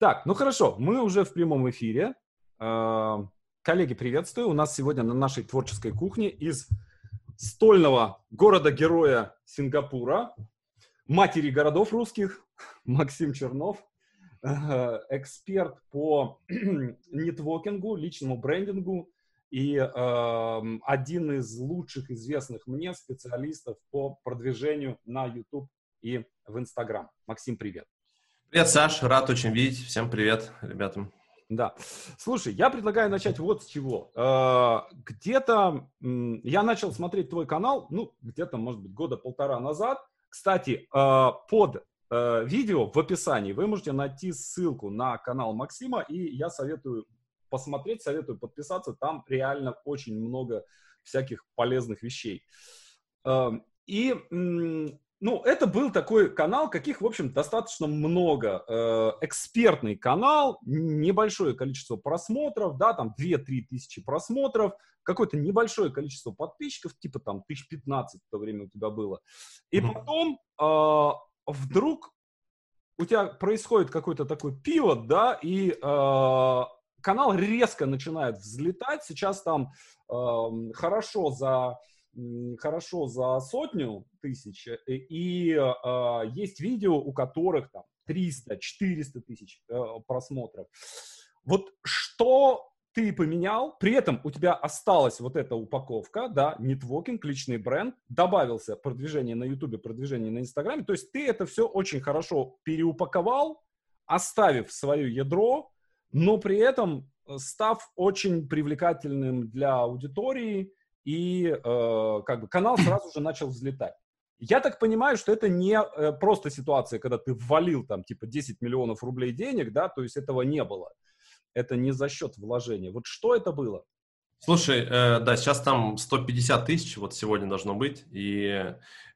Так, ну хорошо, мы уже в прямом эфире. А, коллеги, приветствую. У нас сегодня на нашей творческой кухне из стольного города-героя Сингапура, матери городов русских, Максим Чернов, э, эксперт по нетворкингу, личному брендингу и э, один из лучших известных мне специалистов по продвижению на YouTube и в Instagram. Максим, привет. Привет, Саш, рад очень видеть. Всем привет, ребятам. Да. Слушай, я предлагаю начать вот с чего. Э, где-то я начал смотреть твой канал, ну, где-то, может быть, года полтора назад. Кстати, э, под э, видео в описании вы можете найти ссылку на канал Максима, и я советую посмотреть, советую подписаться. Там реально очень много всяких полезных вещей. И ну, это был такой канал, каких, в общем, достаточно много. Э, экспертный канал, небольшое количество просмотров, да, там 2-3 тысячи просмотров, какое-то небольшое количество подписчиков, типа там 1015 в то время у тебя было. И потом э, вдруг у тебя происходит какой-то такой пивот, да, и э, канал резко начинает взлетать. Сейчас там э, хорошо за хорошо за сотню тысяч, э, и э, есть видео, у которых там 300-400 тысяч э, просмотров. Вот что ты поменял, при этом у тебя осталась вот эта упаковка, да, нетворкинг, личный бренд, добавился продвижение на Ютубе, продвижение на Инстаграме, то есть ты это все очень хорошо переупаковал, оставив свое ядро, но при этом э, став очень привлекательным для аудитории, и э, как бы канал сразу же начал взлетать. Я так понимаю, что это не э, просто ситуация, когда ты ввалил там типа 10 миллионов рублей денег, да, то есть этого не было. Это не за счет вложения. Вот что это было? Слушай, э, да, сейчас там 150 тысяч, вот сегодня должно быть, и,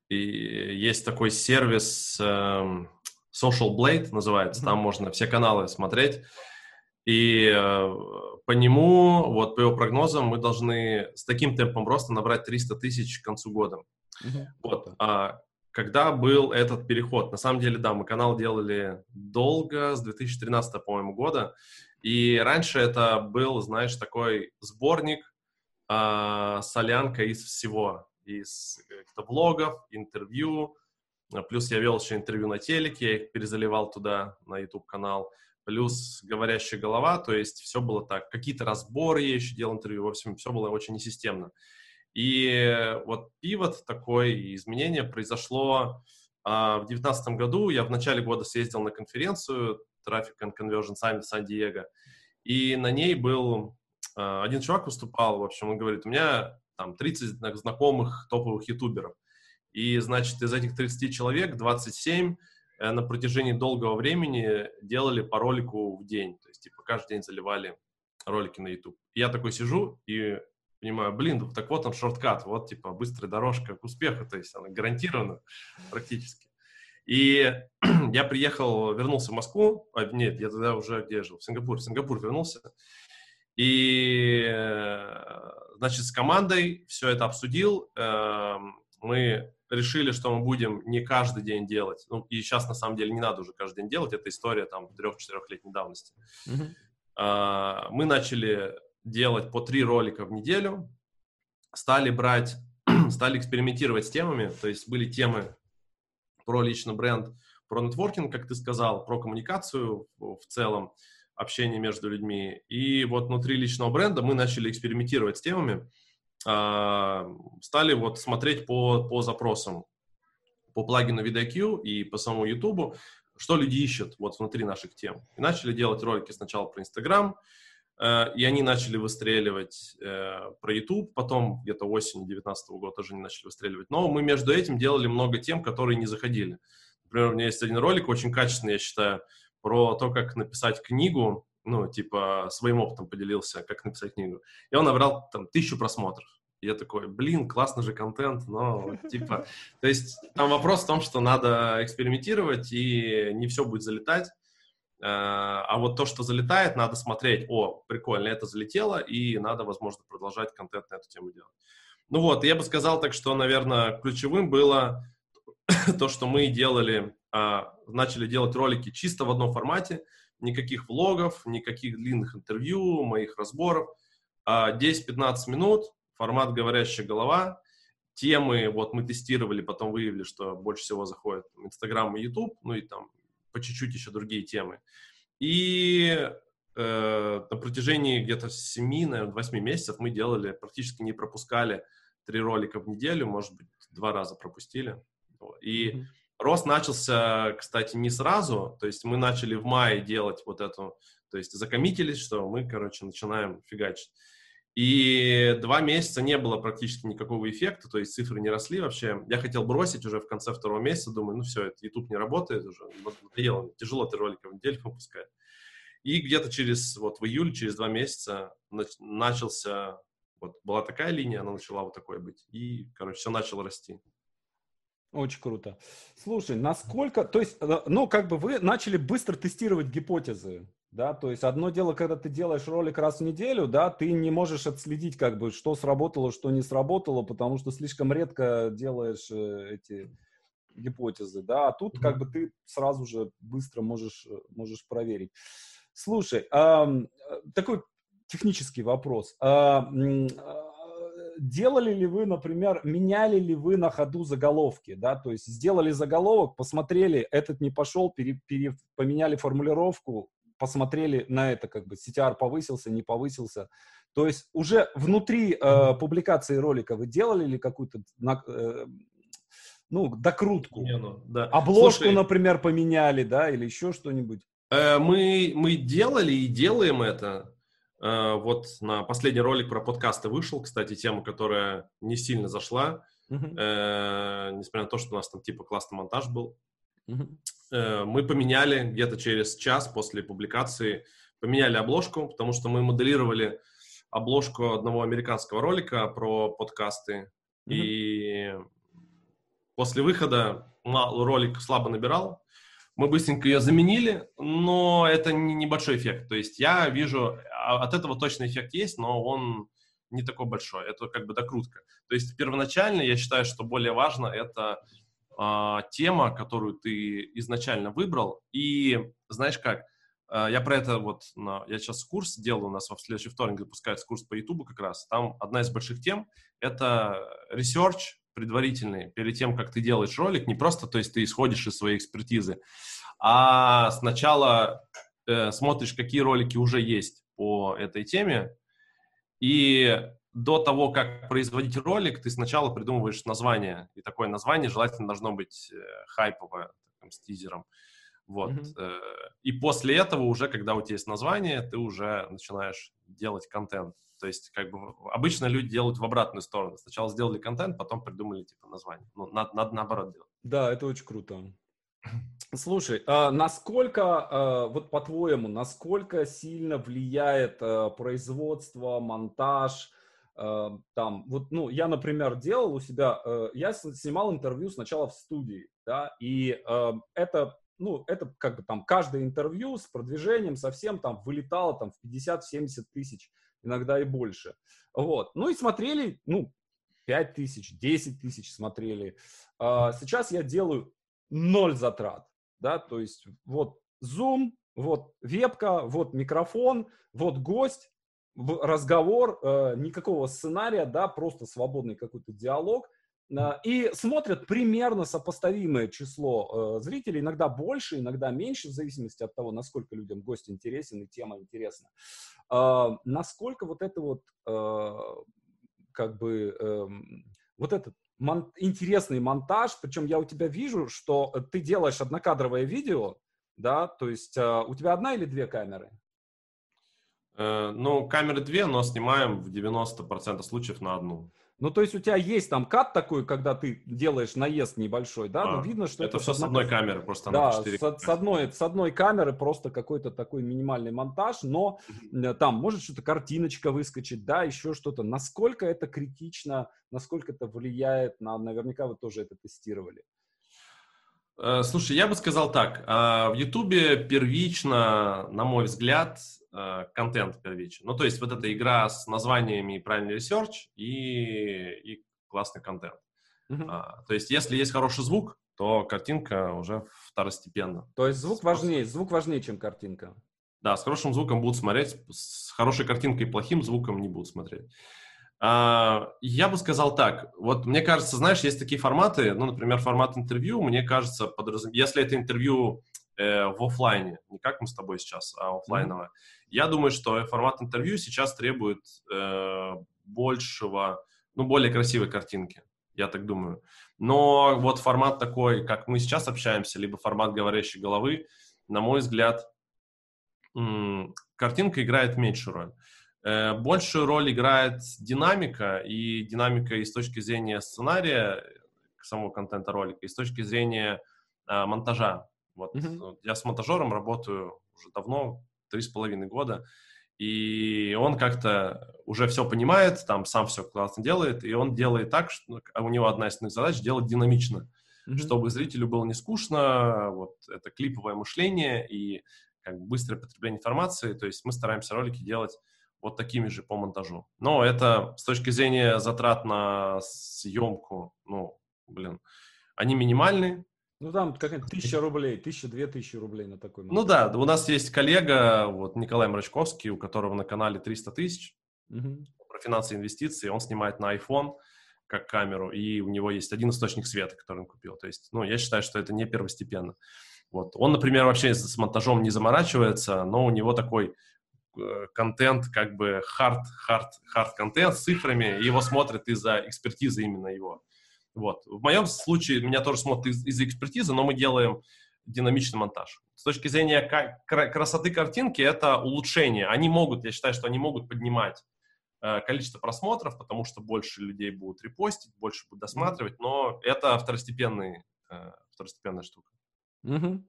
и есть такой сервис э, Social Blade называется, там можно все каналы смотреть, и э, по нему, вот по его прогнозам, мы должны с таким темпом роста набрать 300 тысяч к концу года. Uh-huh. Вот. А когда был этот переход? На самом деле, да, мы канал делали долго, с 2013, по-моему, года. И раньше это был, знаешь, такой сборник, а, солянка из всего. Из каких-то влогов, интервью. Плюс я вел еще интервью на телеке, я их перезаливал туда, на YouTube-канал плюс говорящая голова, то есть все было так. Какие-то разборы я еще делал интервью, в общем, все было очень несистемно. И вот пивот такое изменение произошло а, в девятнадцатом году. Я в начале года съездил на конференцию Traffic and Conversion Summit Сан-Диего, и на ней был а, один чувак выступал, в общем, он говорит, у меня там 30 знакомых топовых ютуберов, и, значит, из этих 30 человек 27 Э, на протяжении долгого времени делали по ролику в день. То есть, типа, каждый день заливали ролики на YouTube. Я такой сижу и понимаю, блин, так вот он шорткат, вот, типа, быстрая дорожка к успеху, то есть она гарантирована практически. И я приехал, вернулся в Москву, а, нет, я тогда уже где жил, в Сингапур, в Сингапур вернулся, и, э, значит, с командой все это обсудил, эм, мы решили, что мы будем не каждый день делать. Ну, и сейчас, на самом деле, не надо уже каждый день делать. Это история там трех-четырехлетней давности. Mm-hmm. А, мы начали делать по три ролика в неделю, стали брать, стали экспериментировать с темами. То есть были темы про личный бренд, про нетворкинг, как ты сказал, про коммуникацию в целом, общение между людьми. И вот внутри личного бренда мы начали экспериментировать с темами. А, стали вот смотреть по, по запросам, по плагину VidIQ и по самому YouTube, что люди ищут вот внутри наших тем. И начали делать ролики сначала про Instagram, э, и они начали выстреливать э, про YouTube, потом где-то осенью 2019 года тоже не начали выстреливать. Но мы между этим делали много тем, которые не заходили. Например, у меня есть один ролик, очень качественный, я считаю, про то, как написать книгу, ну, типа, своим опытом поделился, как написать книгу. И он набрал там тысячу просмотров. Я такой, блин, классный же контент, но типа... То есть там вопрос в том, что надо экспериментировать, и не все будет залетать. А, а вот то, что залетает, надо смотреть, о, прикольно, это залетело, и надо, возможно, продолжать контент на эту тему делать. Ну вот, я бы сказал так, что, наверное, ключевым было то, что мы делали, а, начали делать ролики чисто в одном формате, никаких влогов, никаких длинных интервью, моих разборов. 10-15 а минут, формат «Говорящая голова», темы, вот мы тестировали, потом выявили, что больше всего заходит Инстаграм и Ютуб, ну и там по чуть-чуть еще другие темы. И э, на протяжении где-то 7, наверное, 8 месяцев мы делали, практически не пропускали три ролика в неделю, может быть, два раза пропустили. И mm-hmm. рост начался, кстати, не сразу, то есть мы начали в мае делать вот эту, то есть закоммитились, что мы, короче, начинаем фигачить. И два месяца не было практически никакого эффекта, то есть цифры не росли вообще. Я хотел бросить уже в конце второго месяца, думаю, ну все, это YouTube не работает уже, надоело, тяжело ты роликов в неделю выпускать. И где-то через, вот в июле, через два месяца начался, вот была такая линия, она начала вот такой быть. И, короче, все начало расти. Очень круто. Слушай, насколько, то есть, э, ну, как бы вы начали быстро тестировать гипотезы да, то есть одно дело, когда ты делаешь ролик раз в неделю, да, ты не можешь отследить, как бы, что сработало, что не сработало, потому что слишком редко делаешь э, эти гипотезы, да, а тут как бы ты сразу же быстро можешь, э, можешь проверить. Слушай, э, такой технический вопрос. А, делали ли вы, например, меняли ли вы на ходу заголовки, да, то есть сделали заголовок, посмотрели, этот не пошел, пере, пере, поменяли формулировку, посмотрели на это, как бы CTR повысился, не повысился. То есть уже внутри э, публикации ролика вы делали ли какую-то э, ну, докрутку? Не, ну, да. Обложку, Слушай, например, поменяли, да, или еще что-нибудь? Э, мы, мы делали и делаем это. Э, вот на последний ролик про подкасты вышел, кстати, тема, которая не сильно зашла, uh-huh. э, несмотря на то, что у нас там типа классный монтаж был. Uh-huh. Мы поменяли где-то через час после публикации, поменяли обложку, потому что мы моделировали обложку одного американского ролика про подкасты. Uh-huh. И после выхода ролик слабо набирал. Мы быстренько ее заменили, но это не небольшой эффект. То есть я вижу, а, от этого точно эффект есть, но он не такой большой. Это как бы докрутка. То есть первоначально я считаю, что более важно это э, тема, которую ты изначально выбрал. И знаешь как, э, я про это вот, на, я сейчас курс делаю, у нас в следующий вторник запускается курс по YouTube как раз. Там одна из больших тем — это research предварительный, перед тем, как ты делаешь ролик, не просто, то есть ты исходишь из своей экспертизы, а сначала э, смотришь, какие ролики уже есть по этой теме, и до того, как производить ролик, ты сначала придумываешь название. И такое название желательно должно быть э, хайповое, там, с тизером. Вот. Mm-hmm. И после этого уже, когда у тебя есть название, ты уже начинаешь делать контент. То есть, как бы, обычно люди делают в обратную сторону. Сначала сделали контент, потом придумали, типа, название. Ну, надо, надо наоборот делать. Да, это очень круто. Слушай, а насколько, а, вот по-твоему, насколько сильно влияет а, производство, монтаж, Э, там, вот, ну, я, например, делал у себя, э, я снимал интервью сначала в студии, да, и э, это, ну, это как бы там каждое интервью с продвижением совсем там вылетало там в 50-70 тысяч, иногда и больше, вот, ну и смотрели, ну, 5 тысяч, 10 тысяч смотрели, а сейчас я делаю ноль затрат, да, то есть вот Zoom, вот вебка, вот микрофон, вот гость, разговор, э, никакого сценария, да, просто свободный какой-то диалог. Э, и смотрят примерно сопоставимое число э, зрителей, иногда больше, иногда меньше, в зависимости от того, насколько людям гость интересен и тема интересна. Насколько вот это вот, как бы, эм, вот этот мон- интересный монтаж, причем я у тебя вижу, что ты делаешь однокадровое видео, да, то есть у тебя одна или две камеры? Э, ну, камеры две, но снимаем в 90% случаев на одну. Ну, то есть у тебя есть там кат такой, когда ты делаешь наезд небольшой, да? А, но видно, что это, это все с одной камеры, просто да, 4 с, с, одной, с одной камеры просто какой-то такой минимальный монтаж, но mm-hmm. там может что-то картиночка выскочить, да, еще что-то. Насколько это критично, насколько это влияет на... Наверняка вы тоже это тестировали. Э, слушай, я бы сказал так. А, в Ютубе первично, на мой взгляд, э, контент первичен. Ну, то есть вот эта игра с названиями правильный research и, и классный контент. Uh-huh. А, то есть если есть хороший звук, то картинка уже второстепенна. То есть звук важнее, звук важнее, чем картинка. Да, с хорошим звуком будут смотреть, с хорошей картинкой и плохим звуком не будут смотреть. А, я бы сказал так, вот мне кажется, знаешь, есть такие форматы, ну, например, формат интервью, мне кажется, подразум... если это интервью э, в офлайне, не как мы с тобой сейчас, а офлайновое, mm-hmm. я думаю, что формат интервью сейчас требует э, большего, ну, более красивой картинки, я так думаю. Но вот формат такой, как мы сейчас общаемся, либо формат говорящей головы, на мой взгляд, м- картинка играет меньшую роль. Э, большую роль играет динамика, и динамика и с точки зрения сценария, самого контента ролика, и с точки зрения э, монтажа. Вот mm-hmm. я с монтажером работаю уже давно, три с половиной года, и он как-то уже все понимает, там сам все классно делает, и он делает так, что ну, у него одна из задач делать динамично, mm-hmm. чтобы зрителю было не скучно, вот это клиповое мышление и как бы быстрое потребление информации, то есть мы стараемся ролики делать вот такими же по монтажу. Но это с точки зрения затрат на съемку, ну, блин, они минимальны. Ну, там какая-то тысяча рублей, тысяча, две тысячи рублей на такой монтаж. Ну да, у нас есть коллега, вот Николай Мрачковский, у которого на канале 300 тысяч угу. про финансы и инвестиции, он снимает на iPhone как камеру, и у него есть один источник света, который он купил. То есть, ну, я считаю, что это не первостепенно. Вот. Он, например, вообще с монтажом не заморачивается, но у него такой Э, контент, как бы hard, hard, hard контент с цифрами, и его смотрят из-за экспертизы именно его. Вот. В моем случае меня тоже смотрят из- из-за экспертизы, но мы делаем динамичный монтаж. С точки зрения красоты картинки, это улучшение. Они могут, я считаю, что они могут поднимать э, количество просмотров, потому что больше людей будут репостить, больше будут досматривать, но это второстепенный, э, второстепенная штука. Угу.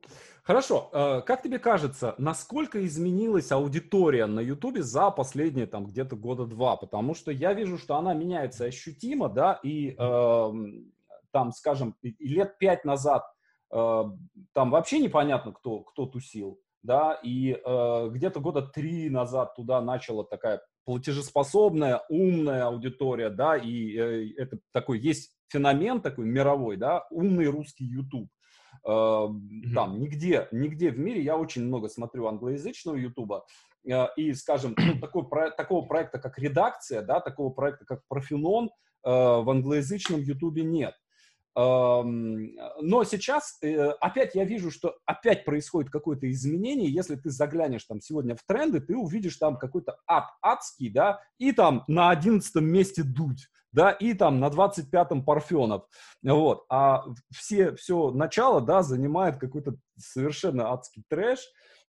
Хорошо. Э, как тебе кажется, насколько изменилась аудитория на Ютубе за последние там где-то года два? Потому что я вижу, что она меняется ощутимо, да, и э, там, скажем, лет пять назад э, там вообще непонятно, кто, кто тусил, да, и э, где-то года три назад туда начала такая платежеспособная, умная аудитория, да, и э, это такой есть феномен такой мировой, да, умный русский YouTube. Mm-hmm. Там нигде, нигде в мире, я очень много смотрю англоязычного Ютуба, э, и, скажем, ну, такой, про, такого проекта, как редакция, да, такого проекта, как профилон, э, в англоязычном Ютубе нет. Но сейчас опять я вижу, что опять происходит какое-то изменение. Если ты заглянешь там сегодня в тренды, ты увидишь там какой-то ад адский, да, и там на одиннадцатом месте дуть да, и там на 25-м Парфенов, вот, а все, все начало, да, занимает какой-то совершенно адский трэш,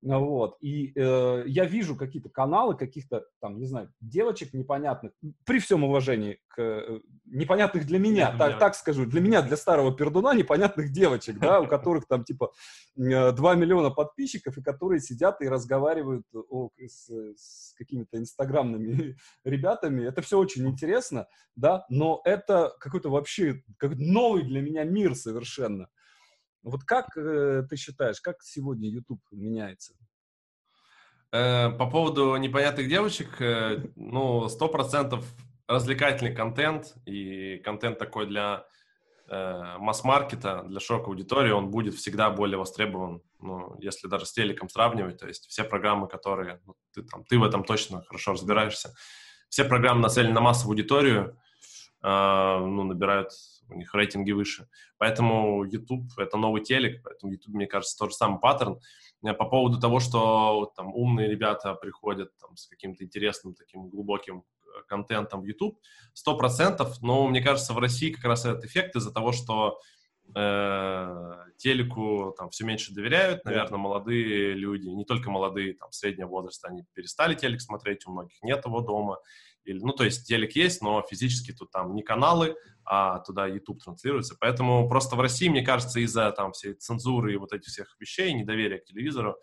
вот, и э, я вижу какие-то каналы каких-то, там, не знаю, девочек непонятных, при всем уважении к э, непонятных для меня, для так, меня. так скажу, для меня, для старого пердуна, непонятных девочек, да, у которых там, типа, 2 э, миллиона подписчиков, и которые сидят и разговаривают о, с, с какими-то инстаграмными ребятами. Это все очень интересно, да, но это какой-то вообще как новый для меня мир совершенно. Вот как э, ты считаешь, как сегодня YouTube меняется? Э, по поводу непонятных девочек, э, ну, сто процентов развлекательный контент и контент такой для э, масс-маркета, для широкой аудитории, он будет всегда более востребован, ну, если даже с телеком сравнивать, то есть все программы, которые, ну, ты, там, ты в этом точно хорошо разбираешься, все программы нацелены на массовую аудиторию, э, ну, набирают у них рейтинги выше. Поэтому YouTube — это новый телек, поэтому YouTube, мне кажется, тот же самый паттерн. По поводу того, что там умные ребята приходят там, с каким-то интересным, таким глубоким э, контентом в YouTube, сто процентов, но мне кажется, в России как раз этот эффект из-за того, что э, телеку там все меньше доверяют, наверное, молодые люди, не только молодые, там, среднего возраста, они перестали телек смотреть, у многих нет его дома, или, ну, то есть телек есть, но физически тут там не каналы, а туда YouTube транслируется. Поэтому просто в России, мне кажется, из-за там всей цензуры и вот этих всех вещей, недоверия к телевизору,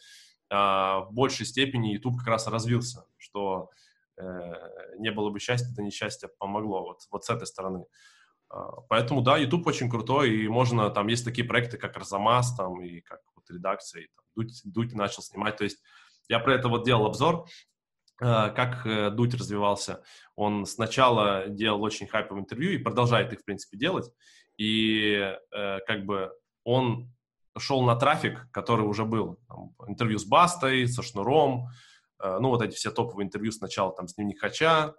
э, в большей степени YouTube как раз развился, что э, не было бы счастья, это несчастье помогло вот, вот с этой стороны. Э, поэтому, да, YouTube очень крутой, и можно, там есть такие проекты, как Арзамас, там, и как вот редакция, и там, Дудь, Дудь начал снимать, то есть я про это вот делал обзор, Э, как э, Дудь развивался. Он сначала делал очень хайповые интервью и продолжает их, в принципе, делать. И э, как бы он шел на трафик, который уже был. Там, интервью с Бастой, со Шнуром, э, ну, вот эти все топовые интервью сначала там с Дневник Хача,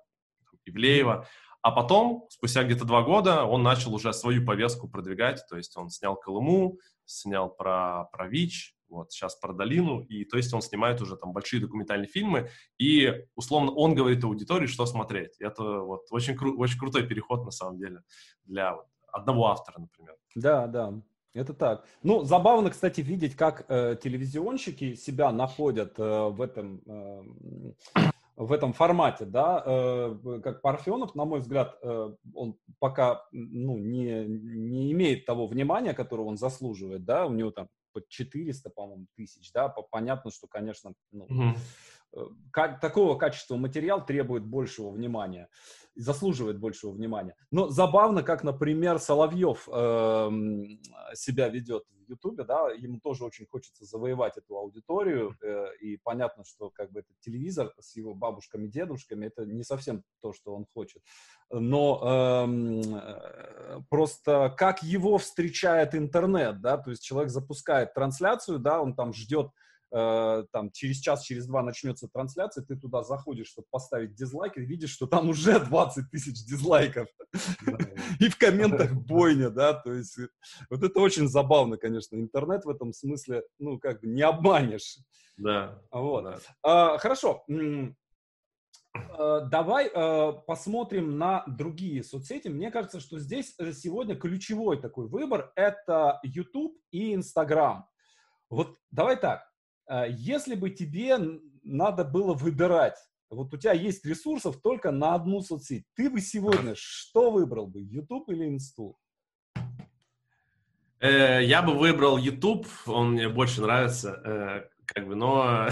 Ивлеева. А потом, спустя где-то два года, он начал уже свою повестку продвигать, то есть он снял Колыму, снял про, про ВИЧ, вот сейчас про Долину, и то есть он снимает уже там большие документальные фильмы, и условно он говорит аудитории, что смотреть. Это вот очень, кру- очень крутой переход на самом деле для вот, одного автора, например. Да, да. Это так. Ну, забавно, кстати, видеть, как э, телевизионщики себя находят э, в этом э, в этом формате, да, э, как Парфенов, на мой взгляд, э, он пока ну, не, не имеет того внимания, которого он заслуживает, да, у него там под 400, по-моему, тысяч, да, понятно, что, конечно, ну, mm-hmm. Такого качества материал требует большего внимания заслуживает большего внимания. Но забавно, как, например, Соловьев э, себя ведет в Ютубе, да, ему тоже очень хочется завоевать эту аудиторию, э, и понятно, что как бы этот телевизор с его бабушками, дедушками, это не совсем то, что он хочет. Но эм, э, просто как его встречает интернет, да, то есть человек запускает трансляцию, да, он там ждет э, там через час, через два начнется трансляция, ты туда заходишь, чтобы поставить дизлайк, и видишь, что там уже 20 тысяч дизлайков. И в комментах бойня, да, то есть э, вот это очень забавно, конечно. Интернет в этом смысле, ну, как бы не обманешь. Да. Вот. А, хорошо. А, давай э, посмотрим на другие соцсети. Мне кажется, что здесь э, сегодня ключевой такой выбор – это YouTube и Instagram. Вот давай так. А, если бы тебе надо было выбирать, вот у тебя есть ресурсов только на одну соцсеть, ты бы сегодня что выбрал бы, YouTube или Инсту? Э, я бы выбрал YouTube, он мне больше нравится, э, как бы, но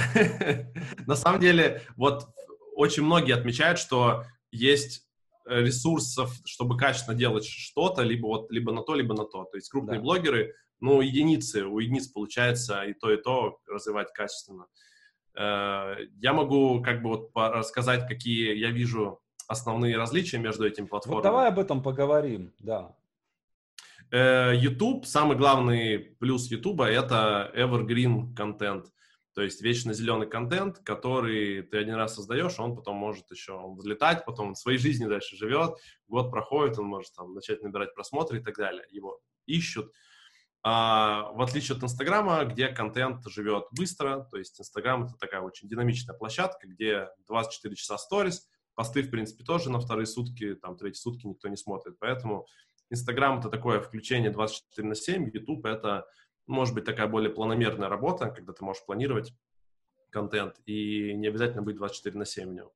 на самом деле вот очень многие отмечают, что есть ресурсов, чтобы качественно делать что-то, либо вот либо на то, либо на то. То есть крупные да. блогеры ну, единицы, у единиц получается и то, и то развивать качественно. Э, я могу как бы вот рассказать, какие я вижу основные различия между этими платформами. Вот давай об этом поговорим, да. Э, YouTube, самый главный плюс YouTube это evergreen контент. То есть вечно зеленый контент, который ты один раз создаешь, он потом может еще взлетать, потом в своей жизни дальше живет, год проходит, он может там начать набирать просмотры и так далее. Его ищут. А, в отличие от Инстаграма, где контент живет быстро, то есть Инстаграм это такая очень динамичная площадка, где 24 часа сторис, посты, в принципе, тоже на вторые сутки, там, третьи сутки никто не смотрит, поэтому Инстаграм это такое включение 24 на 7, YouTube это, может быть, такая более планомерная работа, когда ты можешь планировать контент и не обязательно быть 24 на 7 в нем.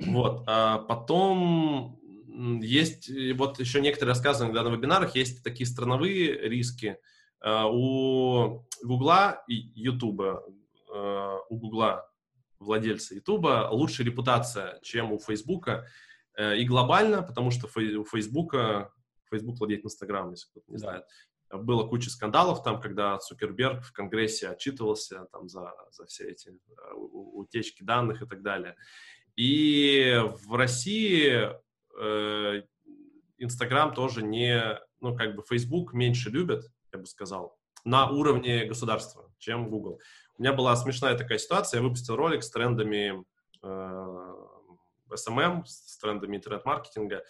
Вот, а потом есть, вот еще некоторые рассказывают иногда на вебинарах, есть такие страновые риски. Э, у Гугла и Ютуба, э, у Гугла, владельца Ютуба, лучшая репутация, чем у Фейсбука. Э, и глобально, потому что у Фейсбука, Фейсбук владеет Инстаграмом, если кто-то не знает. Было куча скандалов там, когда Цукерберг в Конгрессе отчитывался там за, за все эти утечки данных и так далее. И в России Э, Инстаграм тоже не, ну, как бы Facebook меньше любят, я бы сказал, на уровне государства, чем Google. У меня была смешная такая ситуация, я выпустил ролик с трендами э, SMM, с трендами интернет-маркетинга,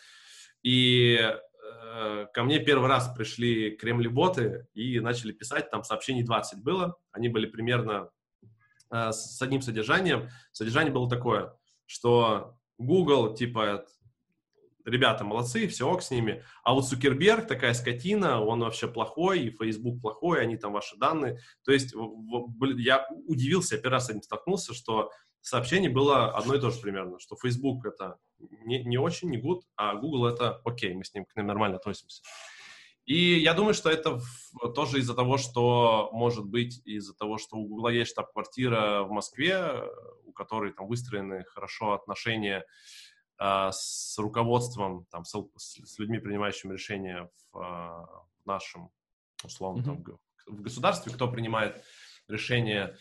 и э, ко мне первый раз пришли кремли-боты и начали писать, там сообщений 20 было, они были примерно э, с одним содержанием. Содержание было такое, что Google, типа, ребята молодцы, все ок с ними. А вот Цукерберг такая скотина, он вообще плохой, и Facebook плохой, они там ваши данные. То есть я удивился, я первый раз с этим столкнулся, что сообщение было одно и то же примерно, что Facebook это не, не очень, не good, а Google это окей, мы с ним к ним нормально относимся. И я думаю, что это тоже из-за того, что, может быть, из-за того, что у Google есть штаб-квартира в Москве, у которой там выстроены хорошо отношения с руководством, там, с, с людьми, принимающими решения в, а, в нашем, условно, mm-hmm. там, в государстве, кто принимает решения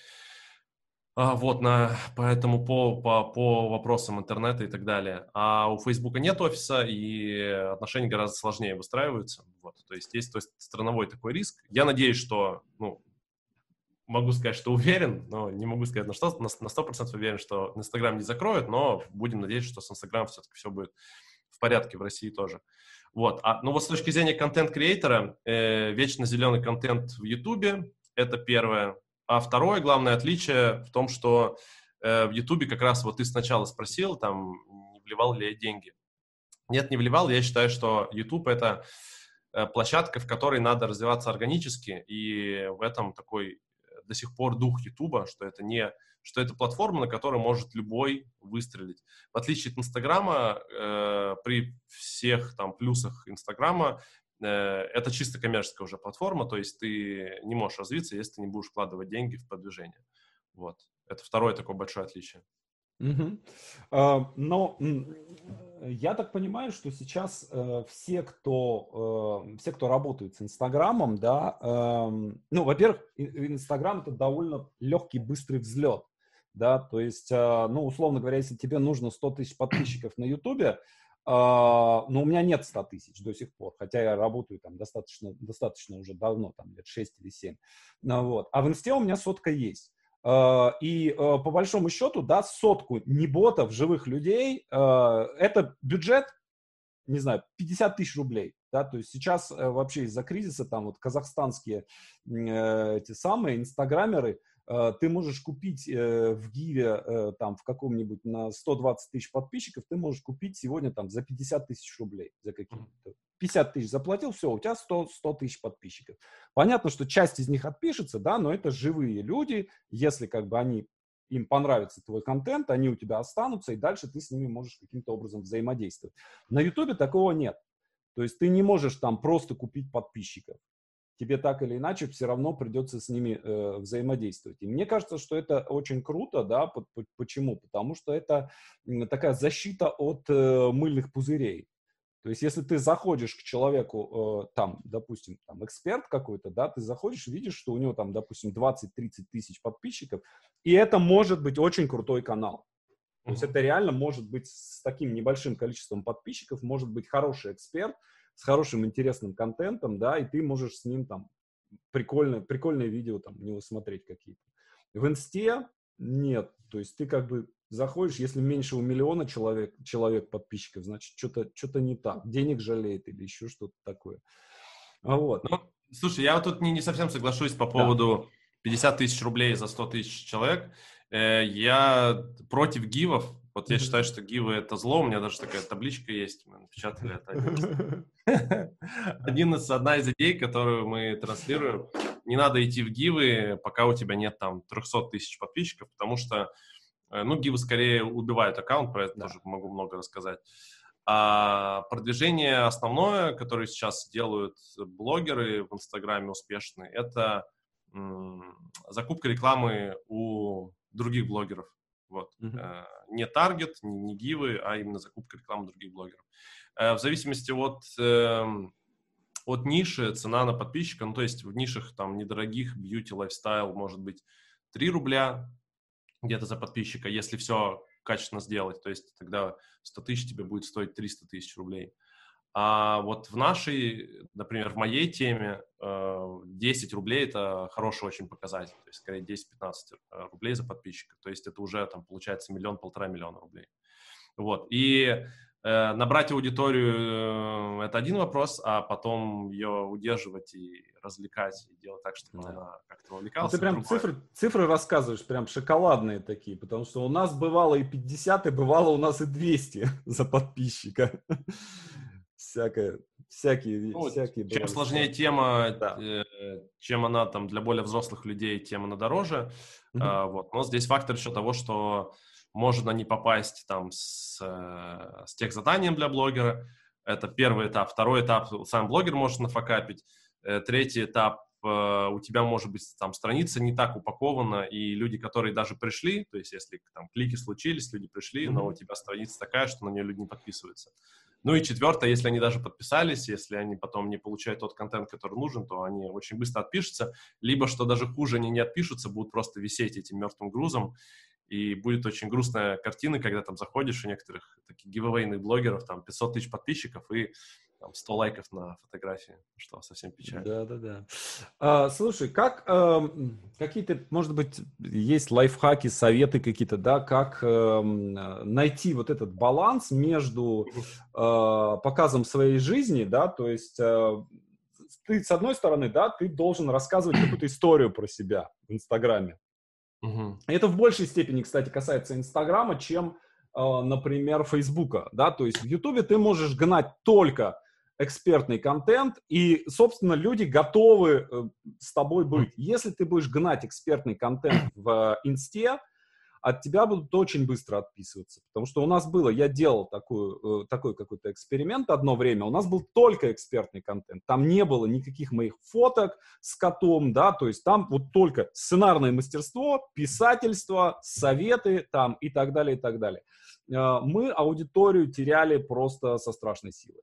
А, вот, на, поэтому по, по, по вопросам интернета и так далее. А у Фейсбука нет офиса, и отношения гораздо сложнее выстраиваются. Вот, то есть есть то есть, страновой такой риск. Я надеюсь, что, ну, могу сказать, что уверен, но не могу сказать на что, на, на 100% уверен, что Инстаграм не закроют, но будем надеяться, что с Инстаграмом все-таки все будет в порядке в России тоже. Вот. А, ну вот с точки зрения контент-креатора, э, вечно зеленый контент в Ютубе, это первое. А второе, главное отличие в том, что э, в Ютубе как раз вот ты сначала спросил, там, не вливал ли я деньги. Нет, не вливал. Я считаю, что YouTube — это э, площадка, в которой надо развиваться органически, и в этом такой до сих пор дух Ютуба, что это не что это платформа, на которой может любой выстрелить. В отличие от Инстаграма, э, при всех там плюсах Инстаграма, э, это чисто коммерческая уже платформа, то есть ты не можешь развиться, если ты не будешь вкладывать деньги в продвижение. Вот. Это второе такое большое отличие. Угу. А, но я так понимаю, что сейчас э, все, кто, э, все, кто работает с Инстаграмом, да, э, ну, во-первых, Инстаграм это довольно легкий, быстрый взлет, да, то есть, э, ну, условно говоря, если тебе нужно 100 тысяч подписчиков на Ютубе, э, но у меня нет 100 тысяч до сих пор, хотя я работаю там достаточно, достаточно уже давно, там лет 6 или 7, ну, вот, а в Инсте у меня сотка есть. Э, и э, по большому счету, да, сотку не ботов, живых людей, э, это бюджет, не знаю, 50 тысяч рублей. Да, то есть сейчас вообще из-за кризиса там вот казахстанские эти самые инстаграмеры, ты можешь купить в Гиве там в каком-нибудь на 120 тысяч подписчиков, ты можешь купить сегодня там за 50 тысяч рублей за какие-то 50 тысяч заплатил, все, у тебя 100, 100 тысяч подписчиков. Понятно, что часть из них отпишется, да, но это живые люди, если как бы они, им понравится твой контент, они у тебя останутся, и дальше ты с ними можешь каким-то образом взаимодействовать. На Ютубе такого нет. То есть ты не можешь там просто купить подписчиков. Тебе так или иначе все равно придется с ними э, взаимодействовать. И мне кажется, что это очень круто, да, почему? Потому что это такая защита от э, мыльных пузырей. То есть, если ты заходишь к человеку, э, там, допустим, там, эксперт какой-то, да, ты заходишь, видишь, что у него там, допустим, 20-30 тысяч подписчиков, и это может быть очень крутой канал. То есть это реально может быть с таким небольшим количеством подписчиков, может быть хороший эксперт с хорошим интересным контентом, да, и ты можешь с ним там прикольное, прикольные видео там у него смотреть какие-то. В инсте нет, то есть ты как бы заходишь, если меньше у миллиона человек, человек подписчиков, значит, что-то что не так. Денег жалеет или еще что-то такое. А вот. Ну, слушай, я вот тут не, не совсем соглашусь по поводу да. 50 тысяч рублей за 100 тысяч человек. Э, я против гивов. Вот я считаю, что гивы — это зло. У меня даже такая табличка есть. Мы напечатали это. Один из, одна из идей, которую мы транслируем. Не надо идти в гивы, пока у тебя нет там 300 тысяч подписчиков, потому что Э, ну, гивы скорее убивают аккаунт, про это да. тоже могу много рассказать. А продвижение основное, которое сейчас делают блогеры в Инстаграме успешные, это закупка рекламы у других блогеров. Вот. Mm-hmm. Не таргет, не, не гивы, а именно закупка рекламы других блогеров. Э, в зависимости от, эм, от ниши цена на подписчика, ну, то есть в нишах там недорогих, бьюти, лайфстайл, может быть 3 рубля, где-то за подписчика, если все качественно сделать. То есть тогда 100 тысяч тебе будет стоить 300 тысяч рублей. А вот в нашей, например, в моей теме 10 э, рублей – это хороший очень показатель. То есть, скорее, 10-15 э, рублей за подписчика. То есть это уже там получается миллион-полтора миллиона рублей. Вот. И Э, набрать аудиторию э, – это один вопрос, а потом ее удерживать и развлекать, и делать так, чтобы да. она как-то вовлекалась. Ну, ты прям цифры, цифры рассказываешь, прям шоколадные такие, потому что у нас бывало и 50, и бывало у нас и 200 за подписчика. Всякое, всякие, ну, всякие. Чем сложнее тема, да. э, чем она там для более взрослых людей, тем она дороже. Mm-hmm. А, вот. Но здесь фактор еще того, что можно не попасть там с, э, с тех заданием для блогера. Это первый этап. Второй этап сам блогер может нафакапить. Э, третий этап э, у тебя может быть там страница не так упакована, и люди, которые даже пришли, то есть если там клики случились, люди пришли, mm-hmm. но у тебя страница такая, что на нее люди не подписываются. Ну и четвертое, если они даже подписались, если они потом не получают тот контент, который нужен, то они очень быстро отпишутся, либо, что даже хуже, они не отпишутся, будут просто висеть этим мертвым грузом, и будет очень грустная картина, когда там заходишь у некоторых таких гивэвейных блогеров, там 500 тысяч подписчиков и там, 100 лайков на фотографии, что совсем печально. Да, да, да. А, слушай, как э, какие-то, может быть, есть лайфхаки, советы какие-то, да, как э, найти вот этот баланс между э, показом своей жизни, да, то есть э, ты, с одной стороны, да, ты должен рассказывать какую-то историю про себя в Инстаграме. Угу. Это в большей степени, кстати, касается Инстаграма, чем, э, например, Фейсбука, да, то есть в Ютубе ты можешь гнать только экспертный контент, и, собственно, люди готовы э, с тобой быть. Если ты будешь гнать экспертный контент в инсте, от тебя будут очень быстро отписываться. Потому что у нас было, я делал такую, э, такой какой-то эксперимент одно время, у нас был только экспертный контент. Там не было никаких моих фоток с котом, да, то есть там вот только сценарное мастерство, писательство, советы там и так далее, и так далее. Э, мы аудиторию теряли просто со страшной силой.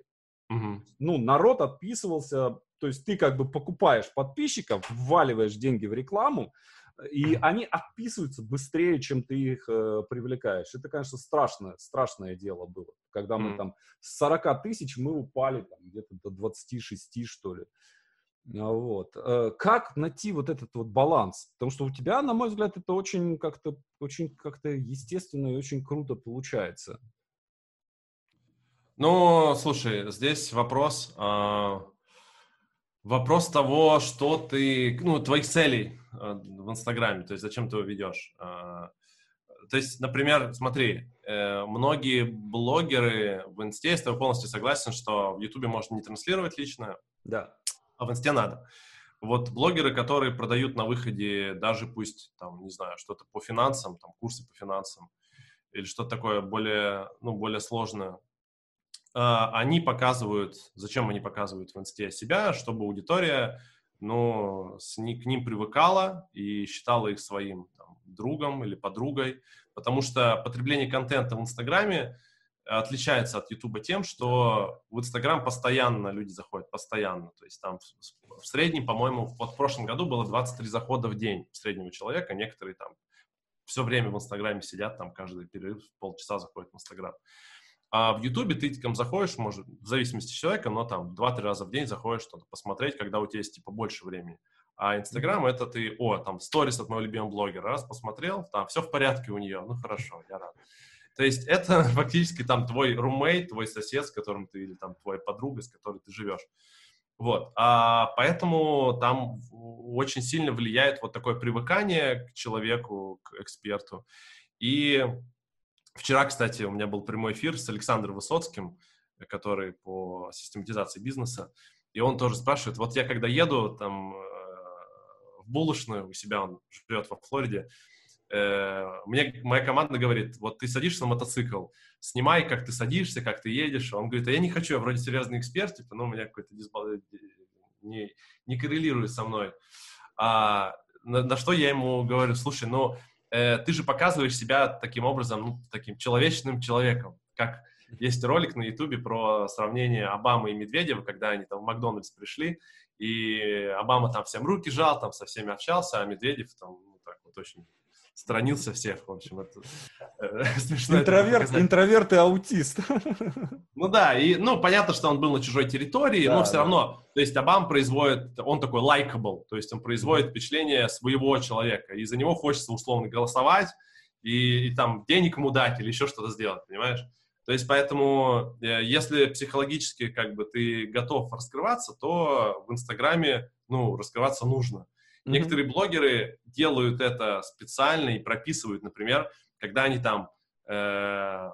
Угу. Ну, народ отписывался, то есть ты как бы покупаешь подписчиков, вваливаешь деньги в рекламу, и они отписываются быстрее, чем ты их э, привлекаешь. Это, конечно, страшное, страшное дело было. Когда мы там с 40 тысяч мы упали там где-то до 26, что ли. А вот. Э, как найти вот этот вот баланс? Потому что у тебя, на мой взгляд, это очень как-то очень как-то естественно и очень круто получается. Ну, слушай, здесь вопрос, э, вопрос того, что ты, ну, твоих целей э, в Инстаграме, то есть зачем ты его ведешь. Э, то есть, например, смотри, э, многие блогеры в Инсте, я с тобой полностью согласен, что в Ютубе можно не транслировать лично, да. а в Инсте надо. Вот блогеры, которые продают на выходе даже пусть, там, не знаю, что-то по финансам, там, курсы по финансам, или что-то такое более, ну, более сложное, а, они показывают, зачем они показывают в инсте себя, чтобы аудитория, ну, с, ни, к ним привыкала и считала их своим там, другом или подругой, потому что потребление контента в Инстаграме отличается от Ютуба тем, что в Инстаграм постоянно люди заходят, постоянно. То есть там в, в среднем, по-моему, в, в прошлом году было 23 захода в день среднего человека. Некоторые там все время в Инстаграме сидят, там каждый перерыв полчаса заходит в Инстаграм. А в Ютубе ты там заходишь, может, в зависимости от человека, но там 2-3 раза в день заходишь что-то посмотреть, когда у тебя есть типа больше времени. А Инстаграм это ты, о, там, сторис от моего любимого блогера, раз посмотрел, там, все в порядке у нее, ну хорошо, я рад. То есть это фактически там твой румейт, твой сосед, с которым ты, или там твоя подруга, с которой ты живешь. Вот, а поэтому там очень сильно влияет вот такое привыкание к человеку, к эксперту. И Вчера, кстати, у меня был прямой эфир с Александром Высоцким, который по систематизации бизнеса, и он тоже спрашивает, вот я когда еду там э, в булочную, у себя он живет во Флориде, э, мне моя команда говорит, вот ты садишься на мотоцикл, снимай, как ты садишься, как ты едешь. Он говорит, а я не хочу, я вроде серьезный эксперт, типа, но у меня какой-то дисбал... не, не коррелирует со мной. А, на, на что я ему говорю, слушай, ну, э, ты же показываешь себя таким образом, ну, таким человечным человеком, как есть ролик на Ютубе про сравнение Обамы и Медведева, когда они там в Макдональдс пришли, и Обама там всем руки жал, там со всеми общался, а Медведев там ну, так вот очень сторонился всех, в общем, это э, смешно. Интроверт, это интроверт и аутист. Ну да, и, ну, понятно, что он был на чужой территории, да, но все да. равно, то есть Обам производит, он такой likable, то есть он производит впечатление своего человека, и за него хочется условно голосовать, и, и там денег ему дать или еще что-то сделать, понимаешь? То есть поэтому, э, если психологически как бы ты готов раскрываться, то в Инстаграме, ну, раскрываться нужно. Mm-hmm. Некоторые блогеры делают это специально и прописывают, например, когда они там э,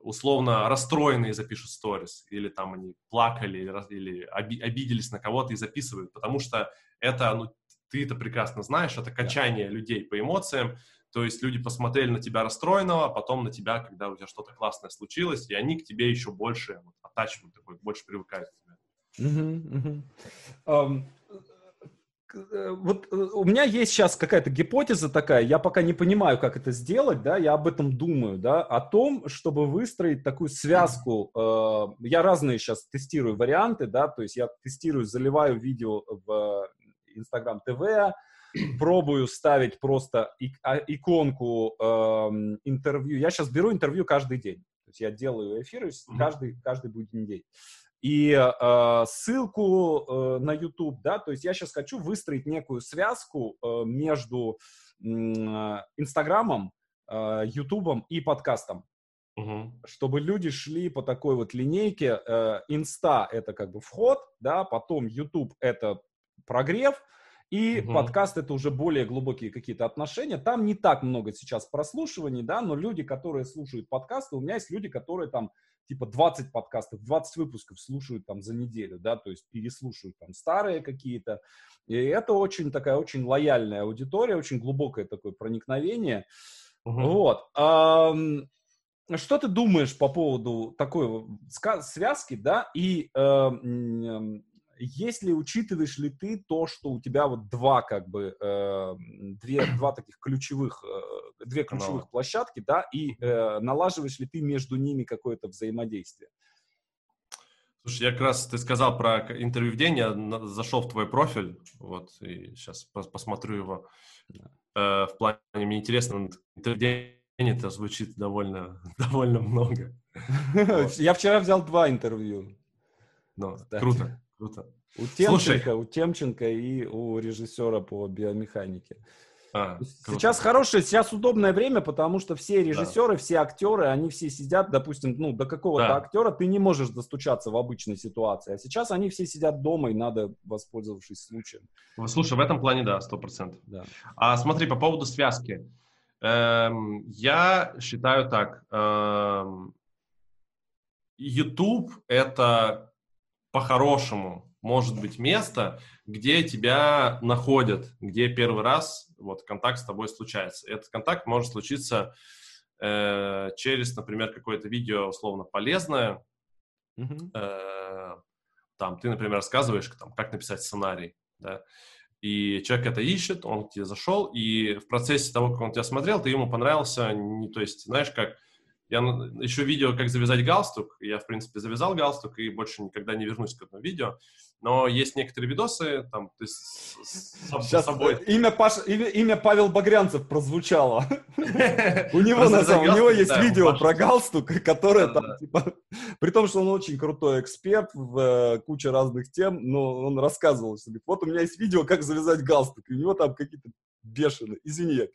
условно расстроенные запишут сторис, или там они плакали, или, или оби- обиделись на кого-то и записывают, потому что это, ну, ты это прекрасно знаешь, это качание yeah. людей по эмоциям, то есть люди посмотрели на тебя расстроенного, а потом на тебя, когда у тебя что-то классное случилось, и они к тебе еще больше вот, attachment такой, больше привыкают к тебе. Uh-huh, uh-huh. Um, вот э, у меня есть сейчас какая-то гипотеза такая, я пока не понимаю, как это сделать, да, я об этом думаю, да, о том, чтобы выстроить такую связку. Э, я разные сейчас тестирую варианты, да, то есть я тестирую, заливаю видео в Instagram TV, пробую ставить просто а, иконку эм, интервью. Я сейчас беру интервью каждый день. То есть я делаю эфиры каждый, каждый будний день и э, ссылку э, на YouTube, да, то есть я сейчас хочу выстроить некую связку э, между э, Инстаграмом, э, Ютубом и подкастом, угу. чтобы люди шли по такой вот линейке. Э, Инста это как бы вход, да, потом YouTube это прогрев, и угу. подкаст это уже более глубокие какие-то отношения. Там не так много сейчас прослушиваний, да, но люди, которые слушают подкасты, у меня есть люди, которые там типа 20 подкастов, 20 выпусков слушают там за неделю, да, то есть переслушивают там старые какие-то. И это очень такая очень лояльная аудитория, очень глубокое такое проникновение. Угу. Вот. А, что ты думаешь по поводу такой связки, да, и э, если учитываешь ли ты то, что у тебя вот два как бы э, две два таких ключевых э, две ключевых Канал. площадки, да, и э, налаживаешь ли ты между ними какое-то взаимодействие? Слушай, я как раз ты сказал про интервью в день, я зашел в твой профиль, вот и сейчас посмотрю его. Э, в плане мне интересно, интервью в день это звучит довольно довольно много. Я вчера взял два интервью. Ну, круто. Круто. У Темченко, Слушай. у Темченко и у режиссера по биомеханике. А, сейчас хорошее, сейчас удобное время, потому что все режиссеры, да. все актеры, они все сидят, допустим, ну, до какого-то да. актера ты не можешь достучаться в обычной ситуации, а сейчас они все сидят дома, и надо, воспользовавшись случаем. Слушай, в этом плане, да, сто процентов. Да. А смотри, по поводу связки. Эм, я считаю так. Эм, YouTube — это по-хорошему может быть место, где тебя находят, где первый раз вот контакт с тобой случается. Этот контакт может случиться э, через, например, какое-то видео условно полезное. Mm-hmm. Э, там ты, например, рассказываешь, там, как написать сценарий, да, и человек это ищет, он к тебе зашел, и в процессе того, как он тебя смотрел, ты ему понравился, не, то есть, знаешь, как я еще видео, как завязать галстук. Я, в принципе, завязал галстук и больше никогда не вернусь к этому видео. Но есть некоторые видосы, там, то есть с, Сейчас собой. Э, имя, Паш, имя, имя Павел Багрянцев прозвучало. У него на самом у него есть видео про галстук, которое там, типа, при том, что он очень крутой эксперт в э, куче разных тем, но он рассказывал, что вот у меня есть видео, как завязать галстук, и у него там какие-то бешеные, извини, я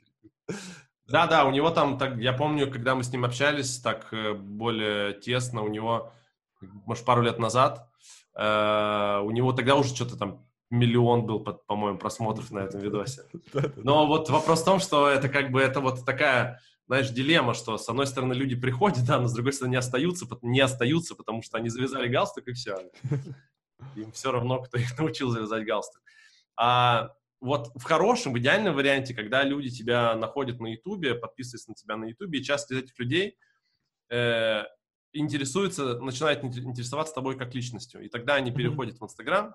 да, да, у него там, так, я помню, когда мы с ним общались так э, более тесно, у него, может, пару лет назад, э, у него тогда уже что-то там миллион был, по-моему, просмотров на этом видосе. Но вот вопрос в том, что это как бы, это вот такая, знаешь, дилемма, что с одной стороны люди приходят, да, но с другой стороны не остаются, не остаются, потому что они завязали галстук и все. Им все равно, кто их научил завязать галстук. А вот в хорошем, в идеальном варианте, когда люди тебя находят на Ютубе, подписываются на тебя на Ютубе, и часто из этих людей э, интересуются, начинают интересоваться тобой как личностью. И тогда они переходят в Инстаграм,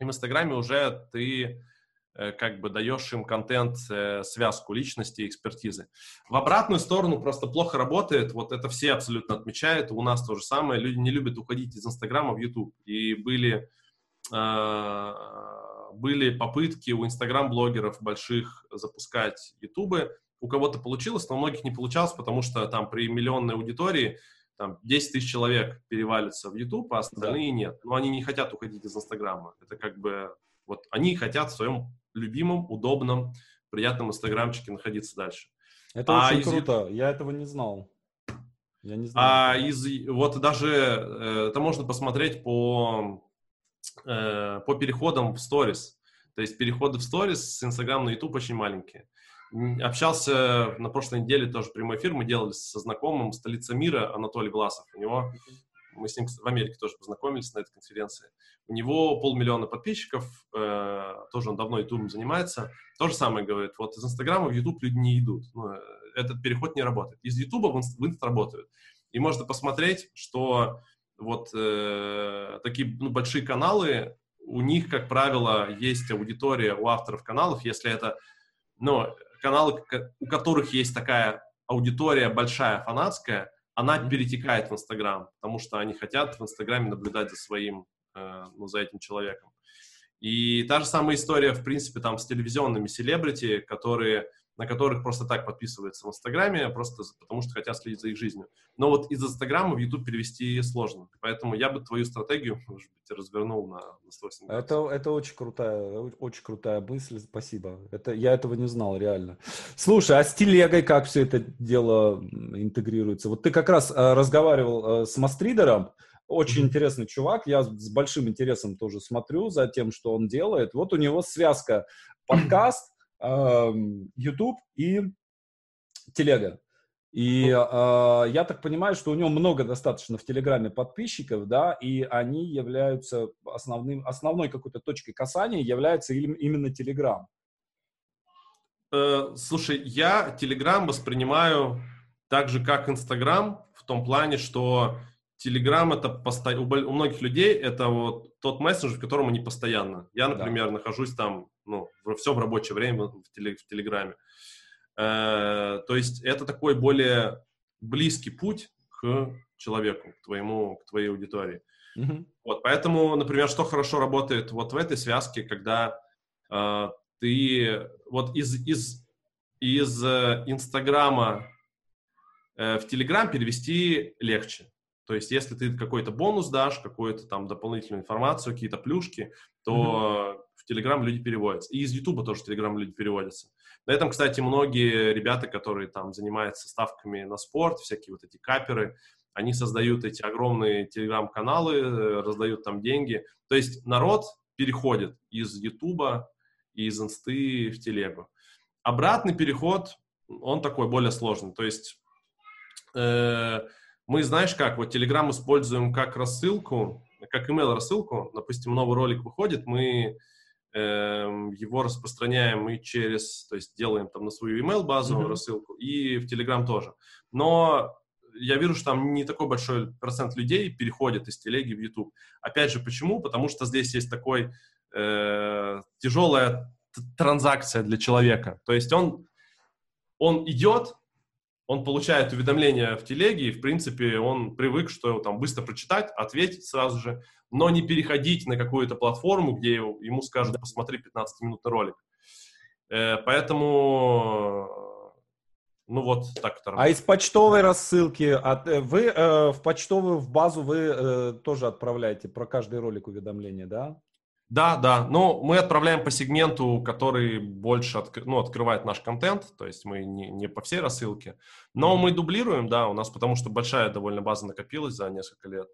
и в Инстаграме уже ты э, как бы даешь им контент, э, связку личности и экспертизы. В обратную сторону просто плохо работает, вот это все абсолютно отмечают, у нас то же самое, люди не любят уходить из Инстаграма в Ютуб. И были... Э, были попытки у инстаграм-блогеров больших запускать ютубы. У кого-то получилось, но у многих не получалось, потому что там при миллионной аудитории там 10 тысяч человек перевалится в YouTube, а остальные да. нет. Но они не хотят уходить из Инстаграма. Это как бы вот они хотят в своем любимом, удобном, приятном Инстаграмчике находиться дальше. Это а очень из... круто. Я этого не знал. Я не знал. А из вот даже э, это можно посмотреть по э, по переходам в сторис. То есть переходы в сторис с Instagram на YouTube очень маленькие. Общался на прошлой неделе тоже прямой эфир, мы делали со знакомым столица мира Анатолий Власов. У него, мы с ним в Америке тоже познакомились на этой конференции. У него полмиллиона подписчиков, э, тоже он давно YouTube занимается. То же самое говорит, вот из Инстаграма в YouTube люди не идут. Ну, э, этот переход не работает. Из Ютуба в Инст работают. И можно посмотреть, что вот э, такие ну, большие каналы, у них, как правило, есть аудитория у авторов каналов, если это, ну, каналы, у которых есть такая аудитория большая, фанатская, она перетекает в Инстаграм, потому что они хотят в Инстаграме наблюдать за своим, э, ну, за этим человеком. И та же самая история, в принципе, там с телевизионными селебрити, которые на которых просто так подписываются в Инстаграме, просто потому что хотят следить за их жизнью. Но вот из Инстаграма в YouTube перевести сложно. Поэтому я бы твою стратегию, может быть, развернул на, на 180 Это, это очень крутая, очень крутая мысль, спасибо. Это, я этого не знал, реально. Слушай, а с телегой как все это дело интегрируется? Вот ты как раз э, разговаривал э, с Мастридером, очень mm-hmm. интересный чувак, я с большим интересом тоже смотрю за тем, что он делает. Вот у него связка подкаст, YouTube и Телега. И э, я так понимаю, что у него много достаточно в Телеграме подписчиков, да, и они являются основным, основной какой-то точкой касания является именно Телеграм. Э, слушай, я Телеграм воспринимаю так же, как Инстаграм, в том плане, что Телеграм это посто... у, у многих людей это вот тот мессенджер, в котором они постоянно. Я, например, да. нахожусь там ну, все в рабочее время в, теле, в Телеграме. Э, то есть это такой более близкий путь к человеку, к твоему, к твоей аудитории. Mm-hmm. Вот, поэтому, например, что хорошо работает вот в этой связке, когда э, ты вот из из из э, Инстаграма э, в Телеграм перевести легче. То есть, если ты какой-то бонус дашь, какую-то там дополнительную информацию, какие-то плюшки, то в Telegram люди переводятся. И из YouTube тоже в Telegram люди переводятся. На этом, кстати, многие ребята, которые там занимаются ставками на спорт, всякие вот эти каперы, они создают эти огромные телеграм-каналы, раздают там деньги. То есть народ переходит из Ютуба и из Инсты в телегу. Обратный переход, он такой более сложный. То есть э, мы, знаешь как, вот Telegram используем как рассылку, как email рассылку. Допустим, новый ролик выходит, мы его распространяем и через, то есть делаем там на свою email базу mm-hmm. рассылку и в Telegram тоже. Но я вижу, что там не такой большой процент людей переходит из телеги в YouTube. Опять же, почему? Потому что здесь есть такой э, тяжелая транзакция для человека. То есть он он идет, он получает уведомления в телеге, и, в принципе, он привык, что там быстро прочитать, ответить сразу же, но не переходить на какую-то платформу, где ему скажут, посмотри 15-минутный ролик. Э, поэтому, ну вот так это А из почтовой рассылки, от, э, вы э, в почтовую, в базу вы э, тоже отправляете про каждый ролик уведомления, да? Да, да. Ну, мы отправляем по сегменту, который больше отк... ну, открывает наш контент, то есть мы не, не по всей рассылке. Но mm-hmm. мы дублируем, да, у нас потому что большая довольно база накопилась за несколько лет.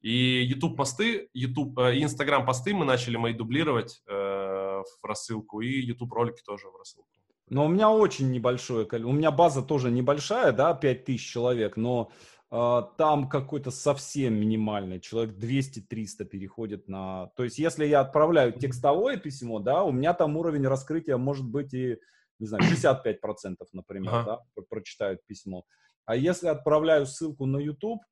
И YouTube посты, YouTube э, и Instagram посты мы начали мои дублировать э, в рассылку, и YouTube ролики тоже в рассылку. Но у меня очень небольшое, у меня база тоже небольшая, да, 5000 человек, но там какой-то совсем минимальный, человек 200-300 переходит на... То есть если я отправляю текстовое письмо, да, у меня там уровень раскрытия может быть и, не знаю, 65%, например, ага. да, прочитают письмо. А если отправляю ссылку на YouTube,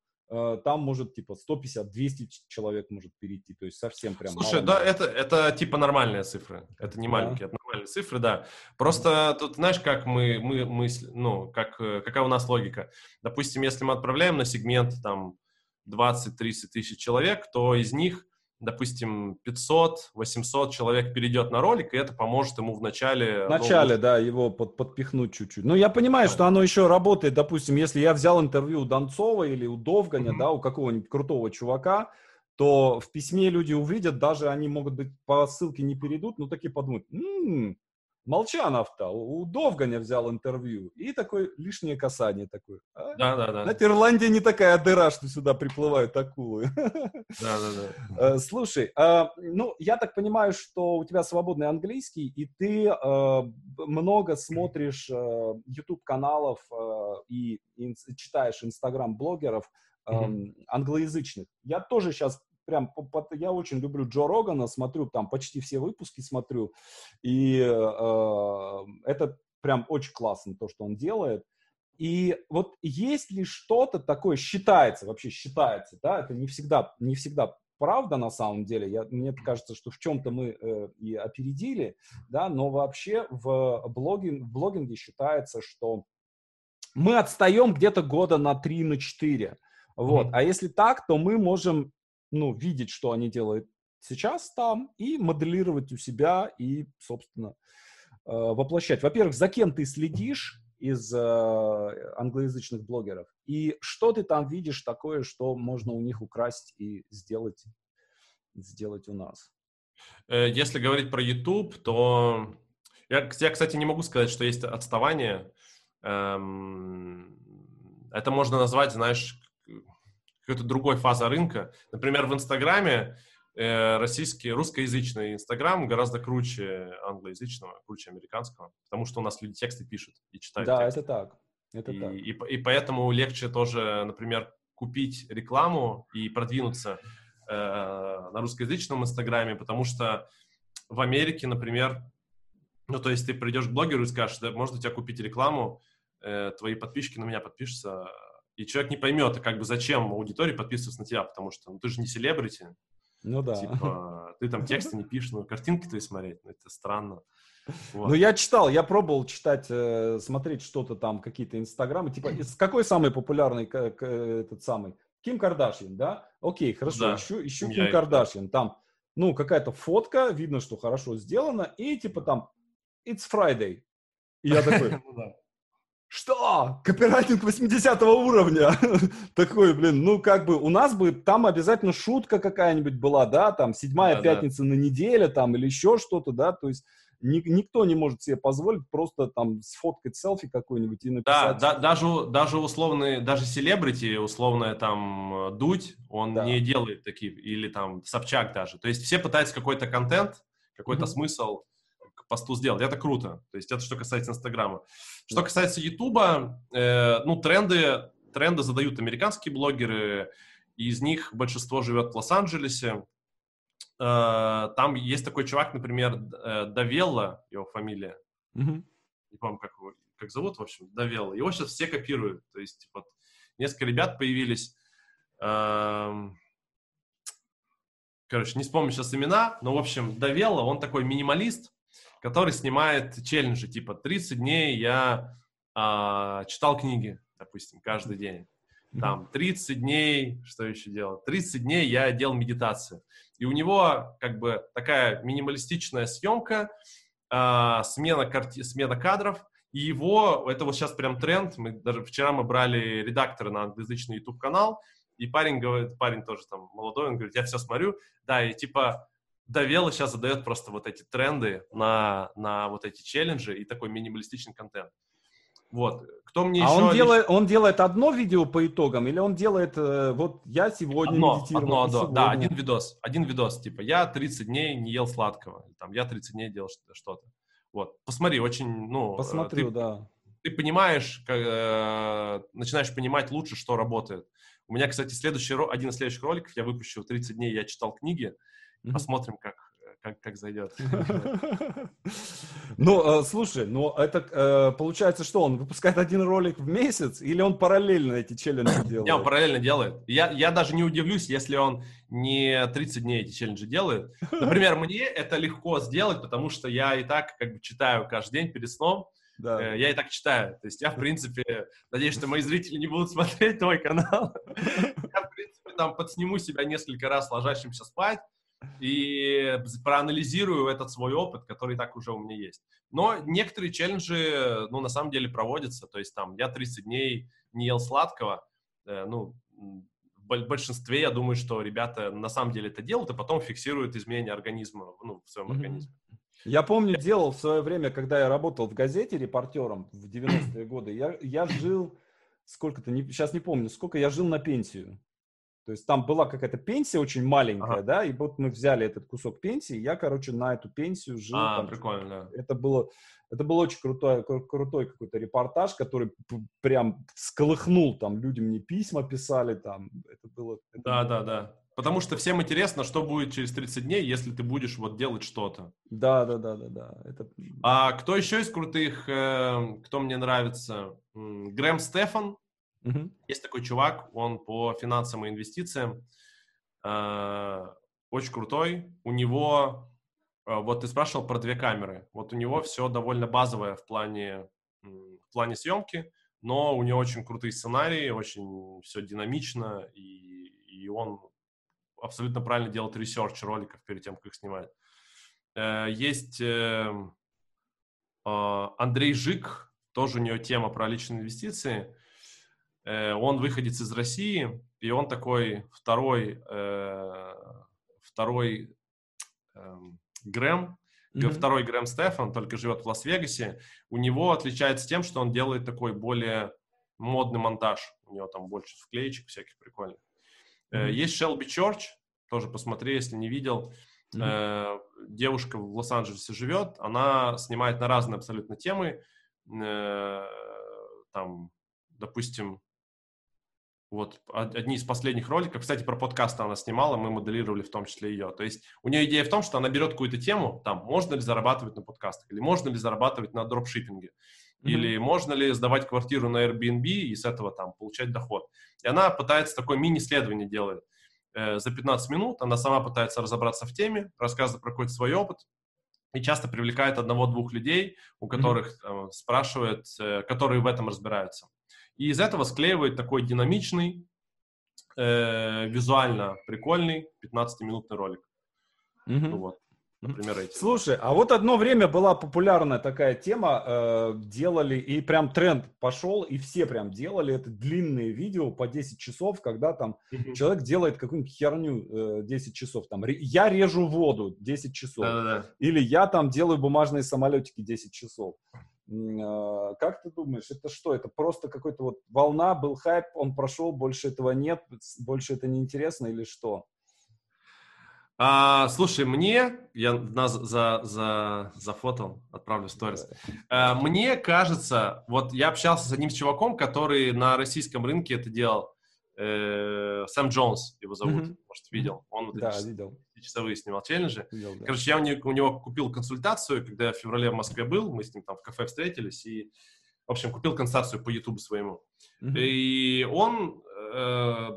там может типа 150-200 человек может перейти, то есть совсем прям. Слушай, да, это, это типа нормальные цифры, это не маленькие, да. это нормальные цифры, да. Просто тут знаешь, как мы, мы, мы ну, как, э, какая у нас логика. Допустим, если мы отправляем на сегмент там 20-30 тысяч человек, то из них допустим, 500-800 человек перейдет на ролик, и это поможет ему в начале... В начале, ну, да, его под, подпихнуть чуть-чуть. Ну, я понимаю, да. что оно еще работает, допустим, если я взял интервью у Донцова или у Довганя, mm-hmm. да, у какого-нибудь крутого чувака, то в письме люди увидят, даже они могут быть по ссылке не перейдут, но такие подумают, м-м, Молчанов-то у Довганя взял интервью. И такое лишнее касание такое. А? Да, да, да. Знаете, Ирландия не такая дыра, что сюда приплывают акулы. Да, да, да. Слушай, а, ну, я так понимаю, что у тебя свободный английский, и ты а, много смотришь а, YouTube-каналов и читаешь Инстаграм-блогеров англоязычных. Я тоже сейчас прям, я очень люблю Джо Рогана, смотрю там почти все выпуски смотрю, и э, это прям очень классно то, что он делает. И вот есть ли что-то такое, считается, вообще считается, да, это не всегда, не всегда правда на самом деле. Я, мне кажется, что в чем-то мы э, и опередили, да, но вообще в, блогинг, в блогинге считается, что мы отстаем где-то года на 3, на 4. Вот. Mm-hmm. А если так, то мы можем ну, видеть, что они делают сейчас там, и моделировать у себя, и, собственно, э, воплощать. Во-первых, за кем ты следишь из э, англоязычных блогеров, и что ты там видишь такое, что можно у них украсть и сделать, сделать у нас. Э, если говорить про YouTube, то я, я, кстати, не могу сказать, что есть отставание. Эм, это можно назвать, знаешь, какой-то другой фаза рынка. Например, в Инстаграме э, российский, русскоязычный Инстаграм гораздо круче англоязычного, круче американского, потому что у нас люди тексты пишут и читают Да, тексты. это так. Это и, так. И, и, и поэтому легче тоже, например, купить рекламу и продвинуться э, на русскоязычном Инстаграме, потому что в Америке, например, ну, то есть ты придешь к блогеру и скажешь, да, можно у тебя купить рекламу, э, твои подписчики на меня подпишутся, и человек не поймет, а как бы зачем аудитории подписываться на тебя, потому что ну, ты же не селебрити. Ну да. Типа, ты там тексты не пишешь, ну, картинки твои смотреть, ну, это странно. Вот. Ну, я читал, я пробовал читать, э, смотреть что-то там, какие-то инстаграмы, типа, какой самый популярный как, этот самый? Ким Кардашьян, да? Окей, хорошо, да. ищу, ищу Ким Кардашьян. Там, ну, какая-то фотка, видно, что хорошо сделано, и типа там, it's Friday. И я такой, ну что? Копирайтинг 80 уровня. Такой, блин, ну как бы у нас бы там обязательно шутка какая-нибудь была, да, там седьмая да, пятница да. на неделе там или еще что-то, да, то есть ни, никто не может себе позволить просто там сфоткать селфи какой-нибудь и написать. Да, да даже, даже условный, даже селебрити, условная там Дудь, он да. не делает такие, или там Собчак даже. То есть все пытаются какой-то контент, какой-то mm-hmm. смысл посту сделать. Это круто. То есть это что касается Инстаграма. Что касается Ютуба, э, ну, тренды, тренды задают американские блогеры, и из них большинство живет в Лос-Анджелесе. Э, там есть такой чувак, например, э, Давелла, его фамилия. Mm-hmm. Не помню, как, его, как зовут, в общем, Давелла. Его сейчас все копируют. То есть, вот, несколько ребят появились. Э, короче, не вспомню сейчас имена, но, в общем, Давелла, он такой минималист, который снимает челленджи, типа 30 дней я а, читал книги, допустим, каждый день. Там 30 дней, что еще делал? 30 дней я делал медитацию. И у него как бы такая минималистичная съемка, а, смена, карти... смена кадров, и его, это вот сейчас прям тренд, мы даже вчера мы брали редактора на англоязычный YouTube-канал, и парень говорит, парень тоже там молодой, он говорит, я все смотрю, да, и типа Давела сейчас задает просто вот эти тренды на, на вот эти челленджи и такой минималистичный контент. Вот. Кто мне а еще... он, делает, он делает одно видео по итогам или он делает, э, вот я сегодня одно, медитировал? Одно, одно, да, один видос, один видос, типа я 30 дней не ел сладкого, там я 30 дней делал что-то. Вот, посмотри, очень, ну... Э, Посмотрю, ты, да. Ты понимаешь, как, э, начинаешь понимать лучше, что работает. У меня, кстати, следующий, один из следующих роликов я выпущу 30 дней, я читал книги, Посмотрим, как, как, как зайдет. Ну, э, слушай, ну это э, получается, что он выпускает один ролик в месяц или он параллельно эти челленджи делает? Не, он параллельно делает. Я, я даже не удивлюсь, если он не 30 дней эти челленджи делает. Например, мне это легко сделать, потому что я и так как бы читаю каждый день перед сном. Да. Э, я и так читаю. То есть я, в принципе, надеюсь, что мои зрители не будут смотреть твой канал. Я, в принципе, там подсниму себя несколько раз ложащимся спать и проанализирую этот свой опыт, который так уже у меня есть. Но некоторые челленджи, ну, на самом деле проводятся, то есть там я 30 дней не ел сладкого, э, ну, в большинстве я думаю, что ребята на самом деле это делают, и потом фиксируют изменения организма, ну, в своем mm-hmm. организме. Я помню, делал в свое время, когда я работал в газете репортером в 90-е годы, я, я жил, сколько-то, не, сейчас не помню, сколько я жил на пенсию. То есть там была какая-то пенсия очень маленькая, ага. да, и вот мы взяли этот кусок пенсии, я, короче, на эту пенсию жил. А, там, прикольно, да. Это было, это был очень крутой, крутой какой-то репортаж, который прям сколыхнул, там люди мне письма писали, там, это было... Это да, было... да, да. Потому что всем интересно, что будет через 30 дней, если ты будешь вот делать что-то. Да, да, да, да, да. Это... А кто еще из крутых, э, кто мне нравится? Грэм Стефан, Угу. Есть такой чувак, он по финансам и инвестициям. Э, очень крутой. У него, э, вот ты спрашивал про две камеры. Вот у него все довольно базовое в плане, в плане съемки, но у него очень крутые сценарии, очень все динамично, и, и он абсолютно правильно делает research роликов перед тем, как их снимать. Э, есть эм, а, Андрей Жик, тоже у него тема про личные инвестиции. Э, он выходец из России, и он такой второй, э, второй эм, Грэм, mm-hmm. второй Грэм Стефан, только живет в Лас-Вегасе. У него отличается тем, что он делает такой более модный монтаж. У него там больше вклеечек всяких прикольных. Mm-hmm. Есть Шелби Чорч, тоже посмотри, если не видел. Mm-hmm. Девушка в Лос-Анджелесе живет, она снимает на разные абсолютно темы. Там, допустим, вот одни из последних роликов, кстати, про подкасты она снимала, мы моделировали в том числе ее. То есть у нее идея в том, что она берет какую-то тему, там, можно ли зарабатывать на подкастах, или можно ли зарабатывать на дропшиппинге, mm-hmm. или можно ли сдавать квартиру на Airbnb и с этого там получать доход. И она пытается такое мини-исследование делать э, за 15 минут, она сама пытается разобраться в теме, рассказывает про какой-то свой опыт, и часто привлекает одного-двух людей, у которых mm-hmm. э, спрашивает, э, которые в этом разбираются. И из этого склеивает такой динамичный, э, визуально прикольный 15-минутный ролик. Угу. Ну, вот. Например, эти. Слушай, а вот одно время была популярная такая тема, э, делали, и прям тренд пошел, и все прям делали это длинные видео по 10 часов, когда там mm человек делает какую-нибудь херню э, 10 часов, там, я режу воду 10 часов, Да-да-да. или я там делаю бумажные самолетики 10 часов. А, как ты думаешь, это что? Это просто какой-то вот волна, был хайп, он прошел, больше этого нет, больше это не интересно или что? А, слушай, мне, я нас за, за, зафотал, отправлю сторис. А, мне кажется, вот я общался с одним чуваком, который на российском рынке это делал. Э, Сэм Джонс его зовут, mm-hmm. может, видел. Он вот да, видел. Часовые снимал челленджи. Видел, да. Короче, я у него, у него купил консультацию, когда я в феврале в Москве был, мы с ним там в кафе встретились, и, в общем, купил консультацию по YouTube своему. Mm-hmm. И он э,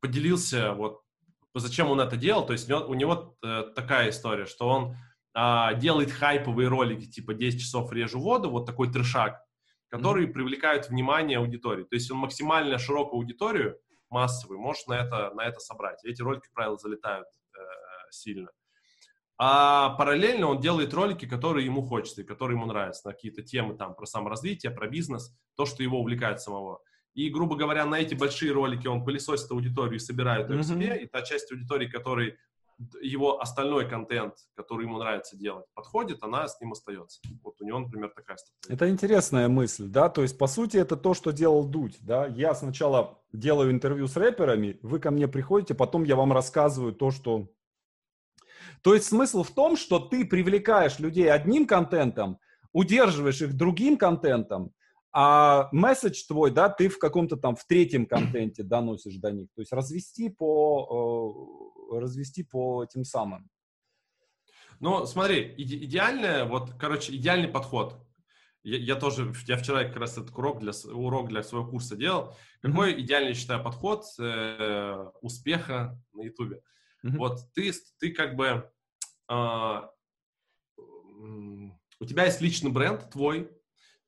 поделился, вот, зачем он это делал. То есть у него, э, такая история, что он э, делает хайповые ролики, типа 10 часов режу воду, вот такой трешак, которые mm-hmm. привлекают внимание аудитории. То есть он максимально широкую аудиторию, массовую, может на это, на это собрать. Эти ролики, как правило, залетают сильно. А параллельно он делает ролики, которые ему хочется и которые ему нравятся, на какие-то темы там про саморазвитие, про бизнес, то, что его увлекает самого. И, грубо говоря, на эти большие ролики он пылесосит аудиторию и собирает ее mm-hmm. к себе, и та часть аудитории, которой его остальной контент, который ему нравится делать, подходит, она с ним остается. Вот у него, например, такая стратегия. Это интересная мысль, да, то есть, по сути, это то, что делал Дудь, да, я сначала делаю интервью с рэперами, вы ко мне приходите, потом я вам рассказываю то, что... То есть смысл в том, что ты привлекаешь людей одним контентом, удерживаешь их другим контентом, а месседж твой, да, ты в каком-то там, в третьем контенте доносишь до них. То есть развести по, э, развести по тем самым. Ну, смотри, иде- идеальное, вот, короче, идеальный подход. Я, я тоже, я вчера как раз этот урок для, урок для своего курса делал. Какой mm-hmm. идеальный, считаю, подход э, успеха на Ютубе? Mm-hmm. Вот ты, ты как бы, э, у тебя есть личный бренд твой,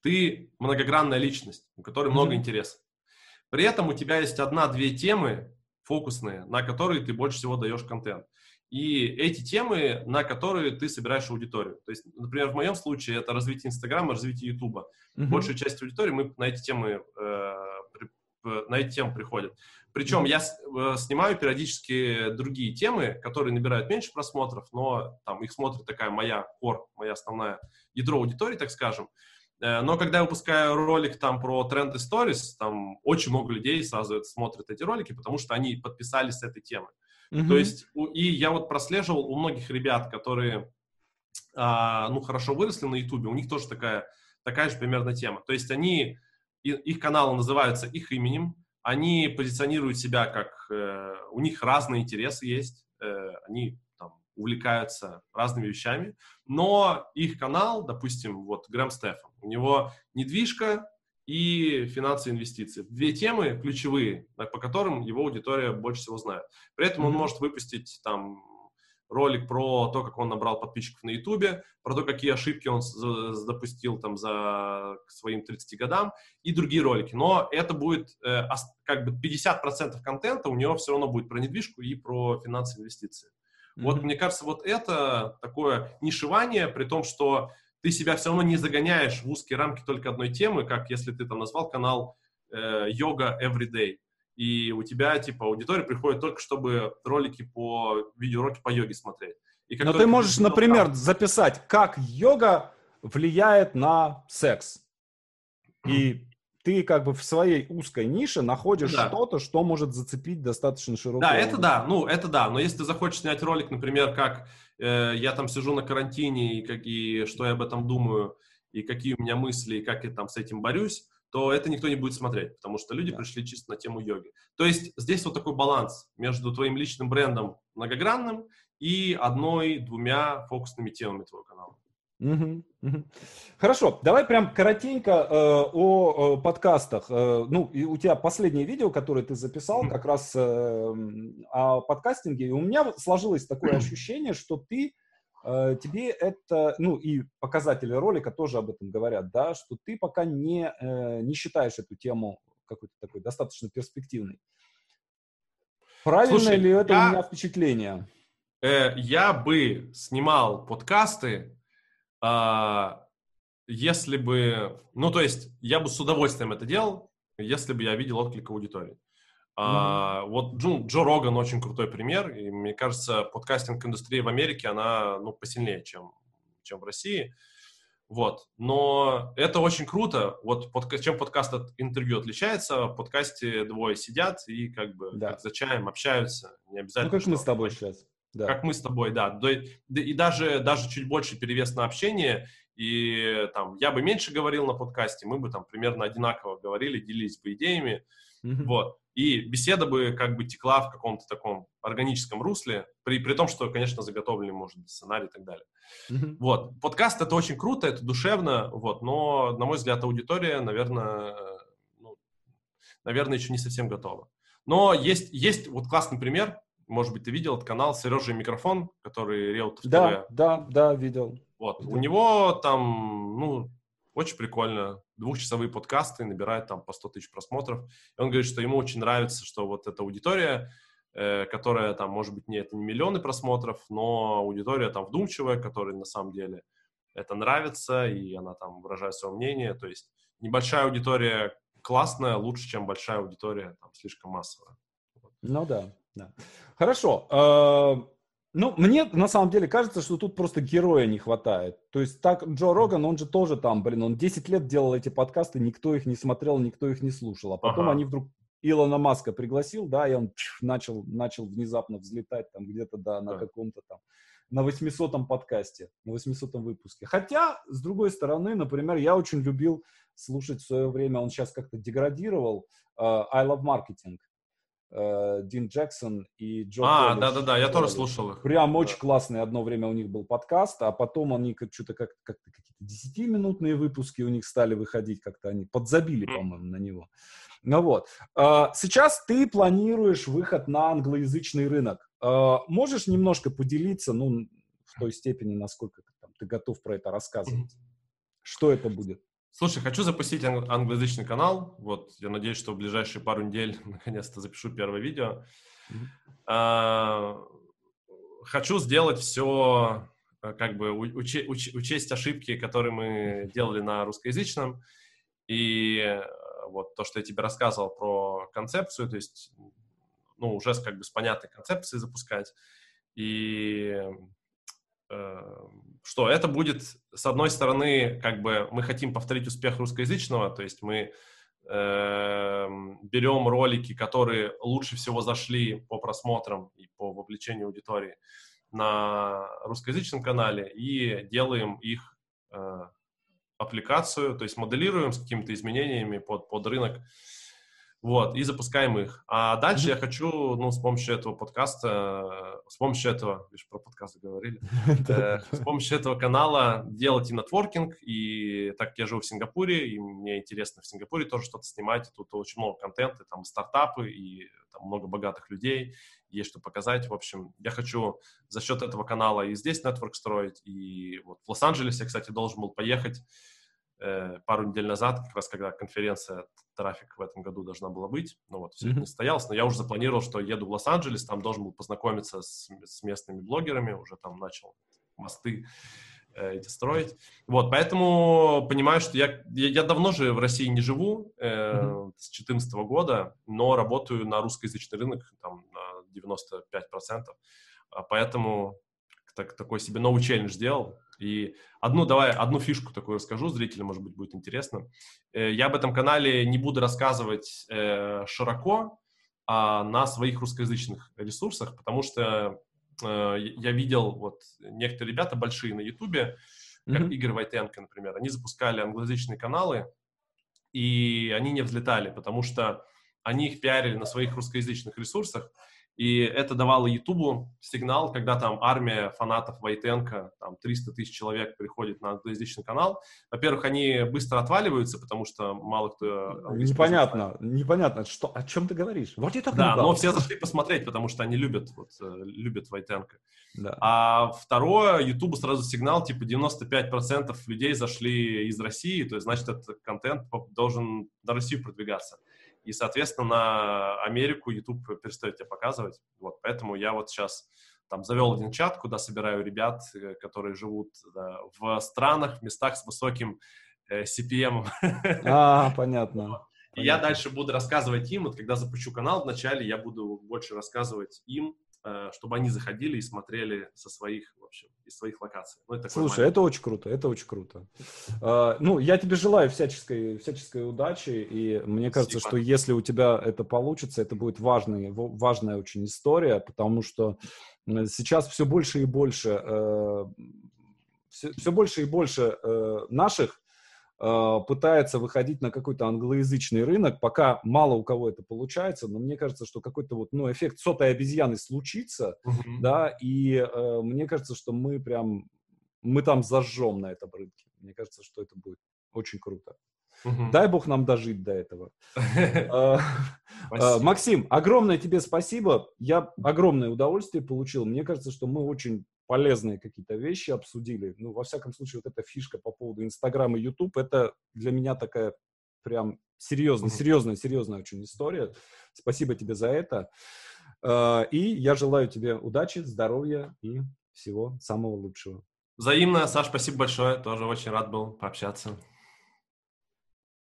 ты многогранная личность, у которой mm-hmm. много интересов. При этом у тебя есть одна-две темы фокусные, на которые ты больше всего даешь контент. И эти темы, на которые ты собираешь аудиторию. То есть, например, в моем случае это развитие Инстаграма, развитие Ютуба. Mm-hmm. Большая часть аудитории мы на эти темы э, на эти темы приходят. Причем я э, снимаю периодически другие темы, которые набирают меньше просмотров, но там их смотрит такая моя кор, моя основная ядро аудитории, так скажем. Э, но когда я выпускаю ролик там про тренды stories, там очень много людей сразу смотрят эти ролики, потому что они подписались с этой темы. Mm-hmm. То есть, и я вот прослеживал у многих ребят, которые, а, ну, хорошо выросли на Ютубе, у них тоже такая, такая же примерно тема. То есть они, их каналы называются их именем, они позиционируют себя как, э, у них разные интересы есть, э, они увлекаются разными вещами, но их канал, допустим, вот Грэм Стефан, у него недвижка, и финансы и инвестиции. Две темы ключевые, по которым его аудитория больше всего знает. При этом он может выпустить там ролик про то, как он набрал подписчиков на Ютубе, про то, какие ошибки он допустил там за к своим 30 годам и другие ролики. Но это будет э, как бы 50% контента у него все равно будет про недвижку и про финансы и инвестиции. Mm-hmm. Вот мне кажется, вот это такое нишевание, при том, что ты себя все равно не загоняешь в узкие рамки только одной темы, как если ты там назвал канал э, «Йога Everyday», и у тебя, типа, аудитория приходит только, чтобы ролики по, видеоуроки по йоге смотреть. И Но ты можешь, ты например, там... записать, как йога влияет на секс. И ты как бы в своей узкой нише находишь да. что-то, что может зацепить достаточно широкую Да, это да, ну это да, но если ты захочешь снять ролик, например, как э, я там сижу на карантине и, как, и что я об этом думаю, и какие у меня мысли, и как я там с этим борюсь, то это никто не будет смотреть, потому что люди да. пришли чисто на тему йоги. То есть здесь вот такой баланс между твоим личным брендом многогранным и одной-двумя фокусными темами твоего канала. Угу, угу. Хорошо, давай прям коротенько э, о, о подкастах. Э, ну, и у тебя последнее видео, которое ты записал, как раз э, о подкастинге. И у меня сложилось такое ощущение, что ты Э, тебе это, ну и показатели ролика тоже об этом говорят, да, что ты пока не, э, не считаешь эту тему какой-то такой достаточно перспективной. Правильно Слушай, ли это я, у меня впечатление? Э, я бы снимал подкасты, э, если бы, ну то есть я бы с удовольствием это делал, если бы я видел отклик аудитории. А, вот Джо, Джо Роган очень крутой пример, и мне кажется, подкастинг-индустрия в Америке, она, ну, посильнее, чем, чем в России. Вот. Но это очень круто. Вот под, чем подкаст от интервью отличается, в подкасте двое сидят и как бы да. как за чаем общаются. Не обязательно. Ну, как мы с тобой сейчас. Да. Как мы с тобой, да. И даже, даже чуть больше перевес на общение. И там я бы меньше говорил на подкасте, мы бы там примерно одинаково говорили, делились бы идеями. Mm-hmm. Вот. И беседа бы как бы текла в каком-то таком органическом русле, при, при том, что, конечно, заготовленный может быть сценарий и так далее. Mm-hmm. Вот. Подкаст — это очень круто, это душевно, вот, но, на мой взгляд, аудитория, наверное, ну, наверное, еще не совсем готова. Но есть, есть вот классный пример, может быть, ты видел этот канал Сережа Микрофон, который Реутов Да, да, да, видел. Вот, да. у него там, ну, очень прикольно. Двухчасовые подкасты набирают там по 100 тысяч просмотров. И он говорит, что ему очень нравится, что вот эта аудитория, э, которая там, может быть, не, это не миллионы просмотров, но аудитория там вдумчивая, которой на самом деле это нравится, и она там выражает свое мнение. То есть небольшая аудитория классная, лучше, чем большая аудитория там слишком массовая. Ну да, да. Хорошо. Ну, мне на самом деле кажется, что тут просто героя не хватает. То есть так Джо Роган, он же тоже там, блин, он 10 лет делал эти подкасты, никто их не смотрел, никто их не слушал. А потом ага. они вдруг Илона Маска пригласил, да, и он пш, начал, начал внезапно взлетать там где-то, да, на каком-то там, на 800-м подкасте, на 800-м выпуске. Хотя, с другой стороны, например, я очень любил слушать в свое время, он сейчас как-то деградировал, uh, I Love Marketing. Э, Дин Джексон и Джо А, да-да-да, я тоже слушал их. Прям да. очень классный. Одно время у них был подкаст, а потом они что-то как- как-то какие-то десятиминутные выпуски у них стали выходить, как-то они подзабили, по-моему, на него. Ну вот. А, сейчас ты планируешь выход на англоязычный рынок. А, можешь немножко поделиться, ну, в той степени, насколько ты готов про это рассказывать? Что это будет? Слушай, хочу запустить ан- англоязычный канал. Вот, я надеюсь, что в ближайшие пару недель наконец-то запишу первое видео. Mm-hmm. А, хочу сделать все, э, как бы уче- уч- учесть ошибки, которые мы делали на русскоязычном. И э, вот то, что я тебе рассказывал про концепцию, то есть, ну, уже как бы с понятной концепцией запускать. И что это будет, с одной стороны, как бы мы хотим повторить успех русскоязычного, то есть мы э, берем ролики, которые лучше всего зашли по просмотрам и по вовлечению аудитории на русскоязычном канале и делаем их э, аппликацию, то есть моделируем с какими-то изменениями под, под рынок Вот, и запускаем их. А дальше я хочу, ну, с помощью этого подкаста, с помощью этого, видишь, про подкасты говорили, э, с помощью этого канала делать и нетворкинг, и так как я живу в Сингапуре, и мне интересно в Сингапуре тоже что-то снимать, тут очень много контента, там стартапы, и там много богатых людей, есть что показать. В общем, я хочу за счет этого канала и здесь нетворк строить, и вот в Лос-Анджелесе, кстати, должен был поехать пару недель назад, как раз когда конференция трафик в этом году должна была быть. Ну вот, все mm-hmm. это не состоялось, но я уже запланировал, что еду в Лос-Анджелес, там должен был познакомиться с, с местными блогерами, уже там начал мосты э, эти строить. Вот, поэтому понимаю, что я, я, я давно же в России не живу, э, mm-hmm. с 2014 года, но работаю на русскоязычный рынок там на 95%. А поэтому так, такой себе новый челлендж сделал. И одну, давай, одну фишку такую расскажу, зрителям, может быть, будет интересно. Э, я об этом канале не буду рассказывать э, широко, а на своих русскоязычных ресурсах, потому что э, я видел вот некоторые ребята большие на Ютубе, как mm-hmm. Игорь Войтенко, например, они запускали англоязычные каналы, и они не взлетали, потому что они их пиарили на своих русскоязычных ресурсах, и это давало Ютубу сигнал, когда там армия фанатов Войтенко, там 300 тысяч человек приходит на англоязычный канал. Во-первых, они быстро отваливаются, потому что мало кто... Непонятно, непонятно, что, о чем ты говоришь. Вот я так Да, но все зашли посмотреть, потому что они любят, вот, э, любят Войтенко. Да. А второе, Ютубу сразу сигнал, типа 95% людей зашли из России, то есть, значит, этот контент должен на Россию продвигаться и, соответственно, на Америку YouTube перестает тебе показывать. Вот, поэтому я вот сейчас там завел один чат, куда собираю ребят, э, которые живут да, в странах, в местах с высоким э, CPM. А, понятно. И понятно. я дальше буду рассказывать им, вот когда запущу канал вначале, я буду больше рассказывать им, чтобы они заходили и смотрели со своих, в общем, из своих локаций. Ну, это Слушай, момент. это очень круто, это очень круто. Uh, ну, я тебе желаю всяческой, всяческой удачи, и мне кажется, Спасибо. что если у тебя это получится, это будет важный, важная очень история, потому что сейчас все больше и больше, все, все больше и больше uh, наших Э, пытается выходить на какой-то англоязычный рынок, пока мало у кого это получается, но мне кажется, что какой-то вот, ну, эффект сотой обезьяны случится, uh-huh. да, и э, мне кажется, что мы прям, мы там зажжем на этом рынке. Мне кажется, что это будет очень круто. Угу. Дай бог нам дожить до этого. Э, э, Максим, огромное тебе спасибо. Я огромное удовольствие получил. Мне кажется, что мы очень полезные какие-то вещи обсудили. Ну, во всяком случае, вот эта фишка по поводу Инстаграма и Ютуб, это для меня такая прям серьезная, серьезная, серьезная очень история. Спасибо тебе за это. Э, и я желаю тебе удачи, здоровья и всего самого лучшего. Взаимно, Саш, спасибо большое. Тоже очень рад был пообщаться.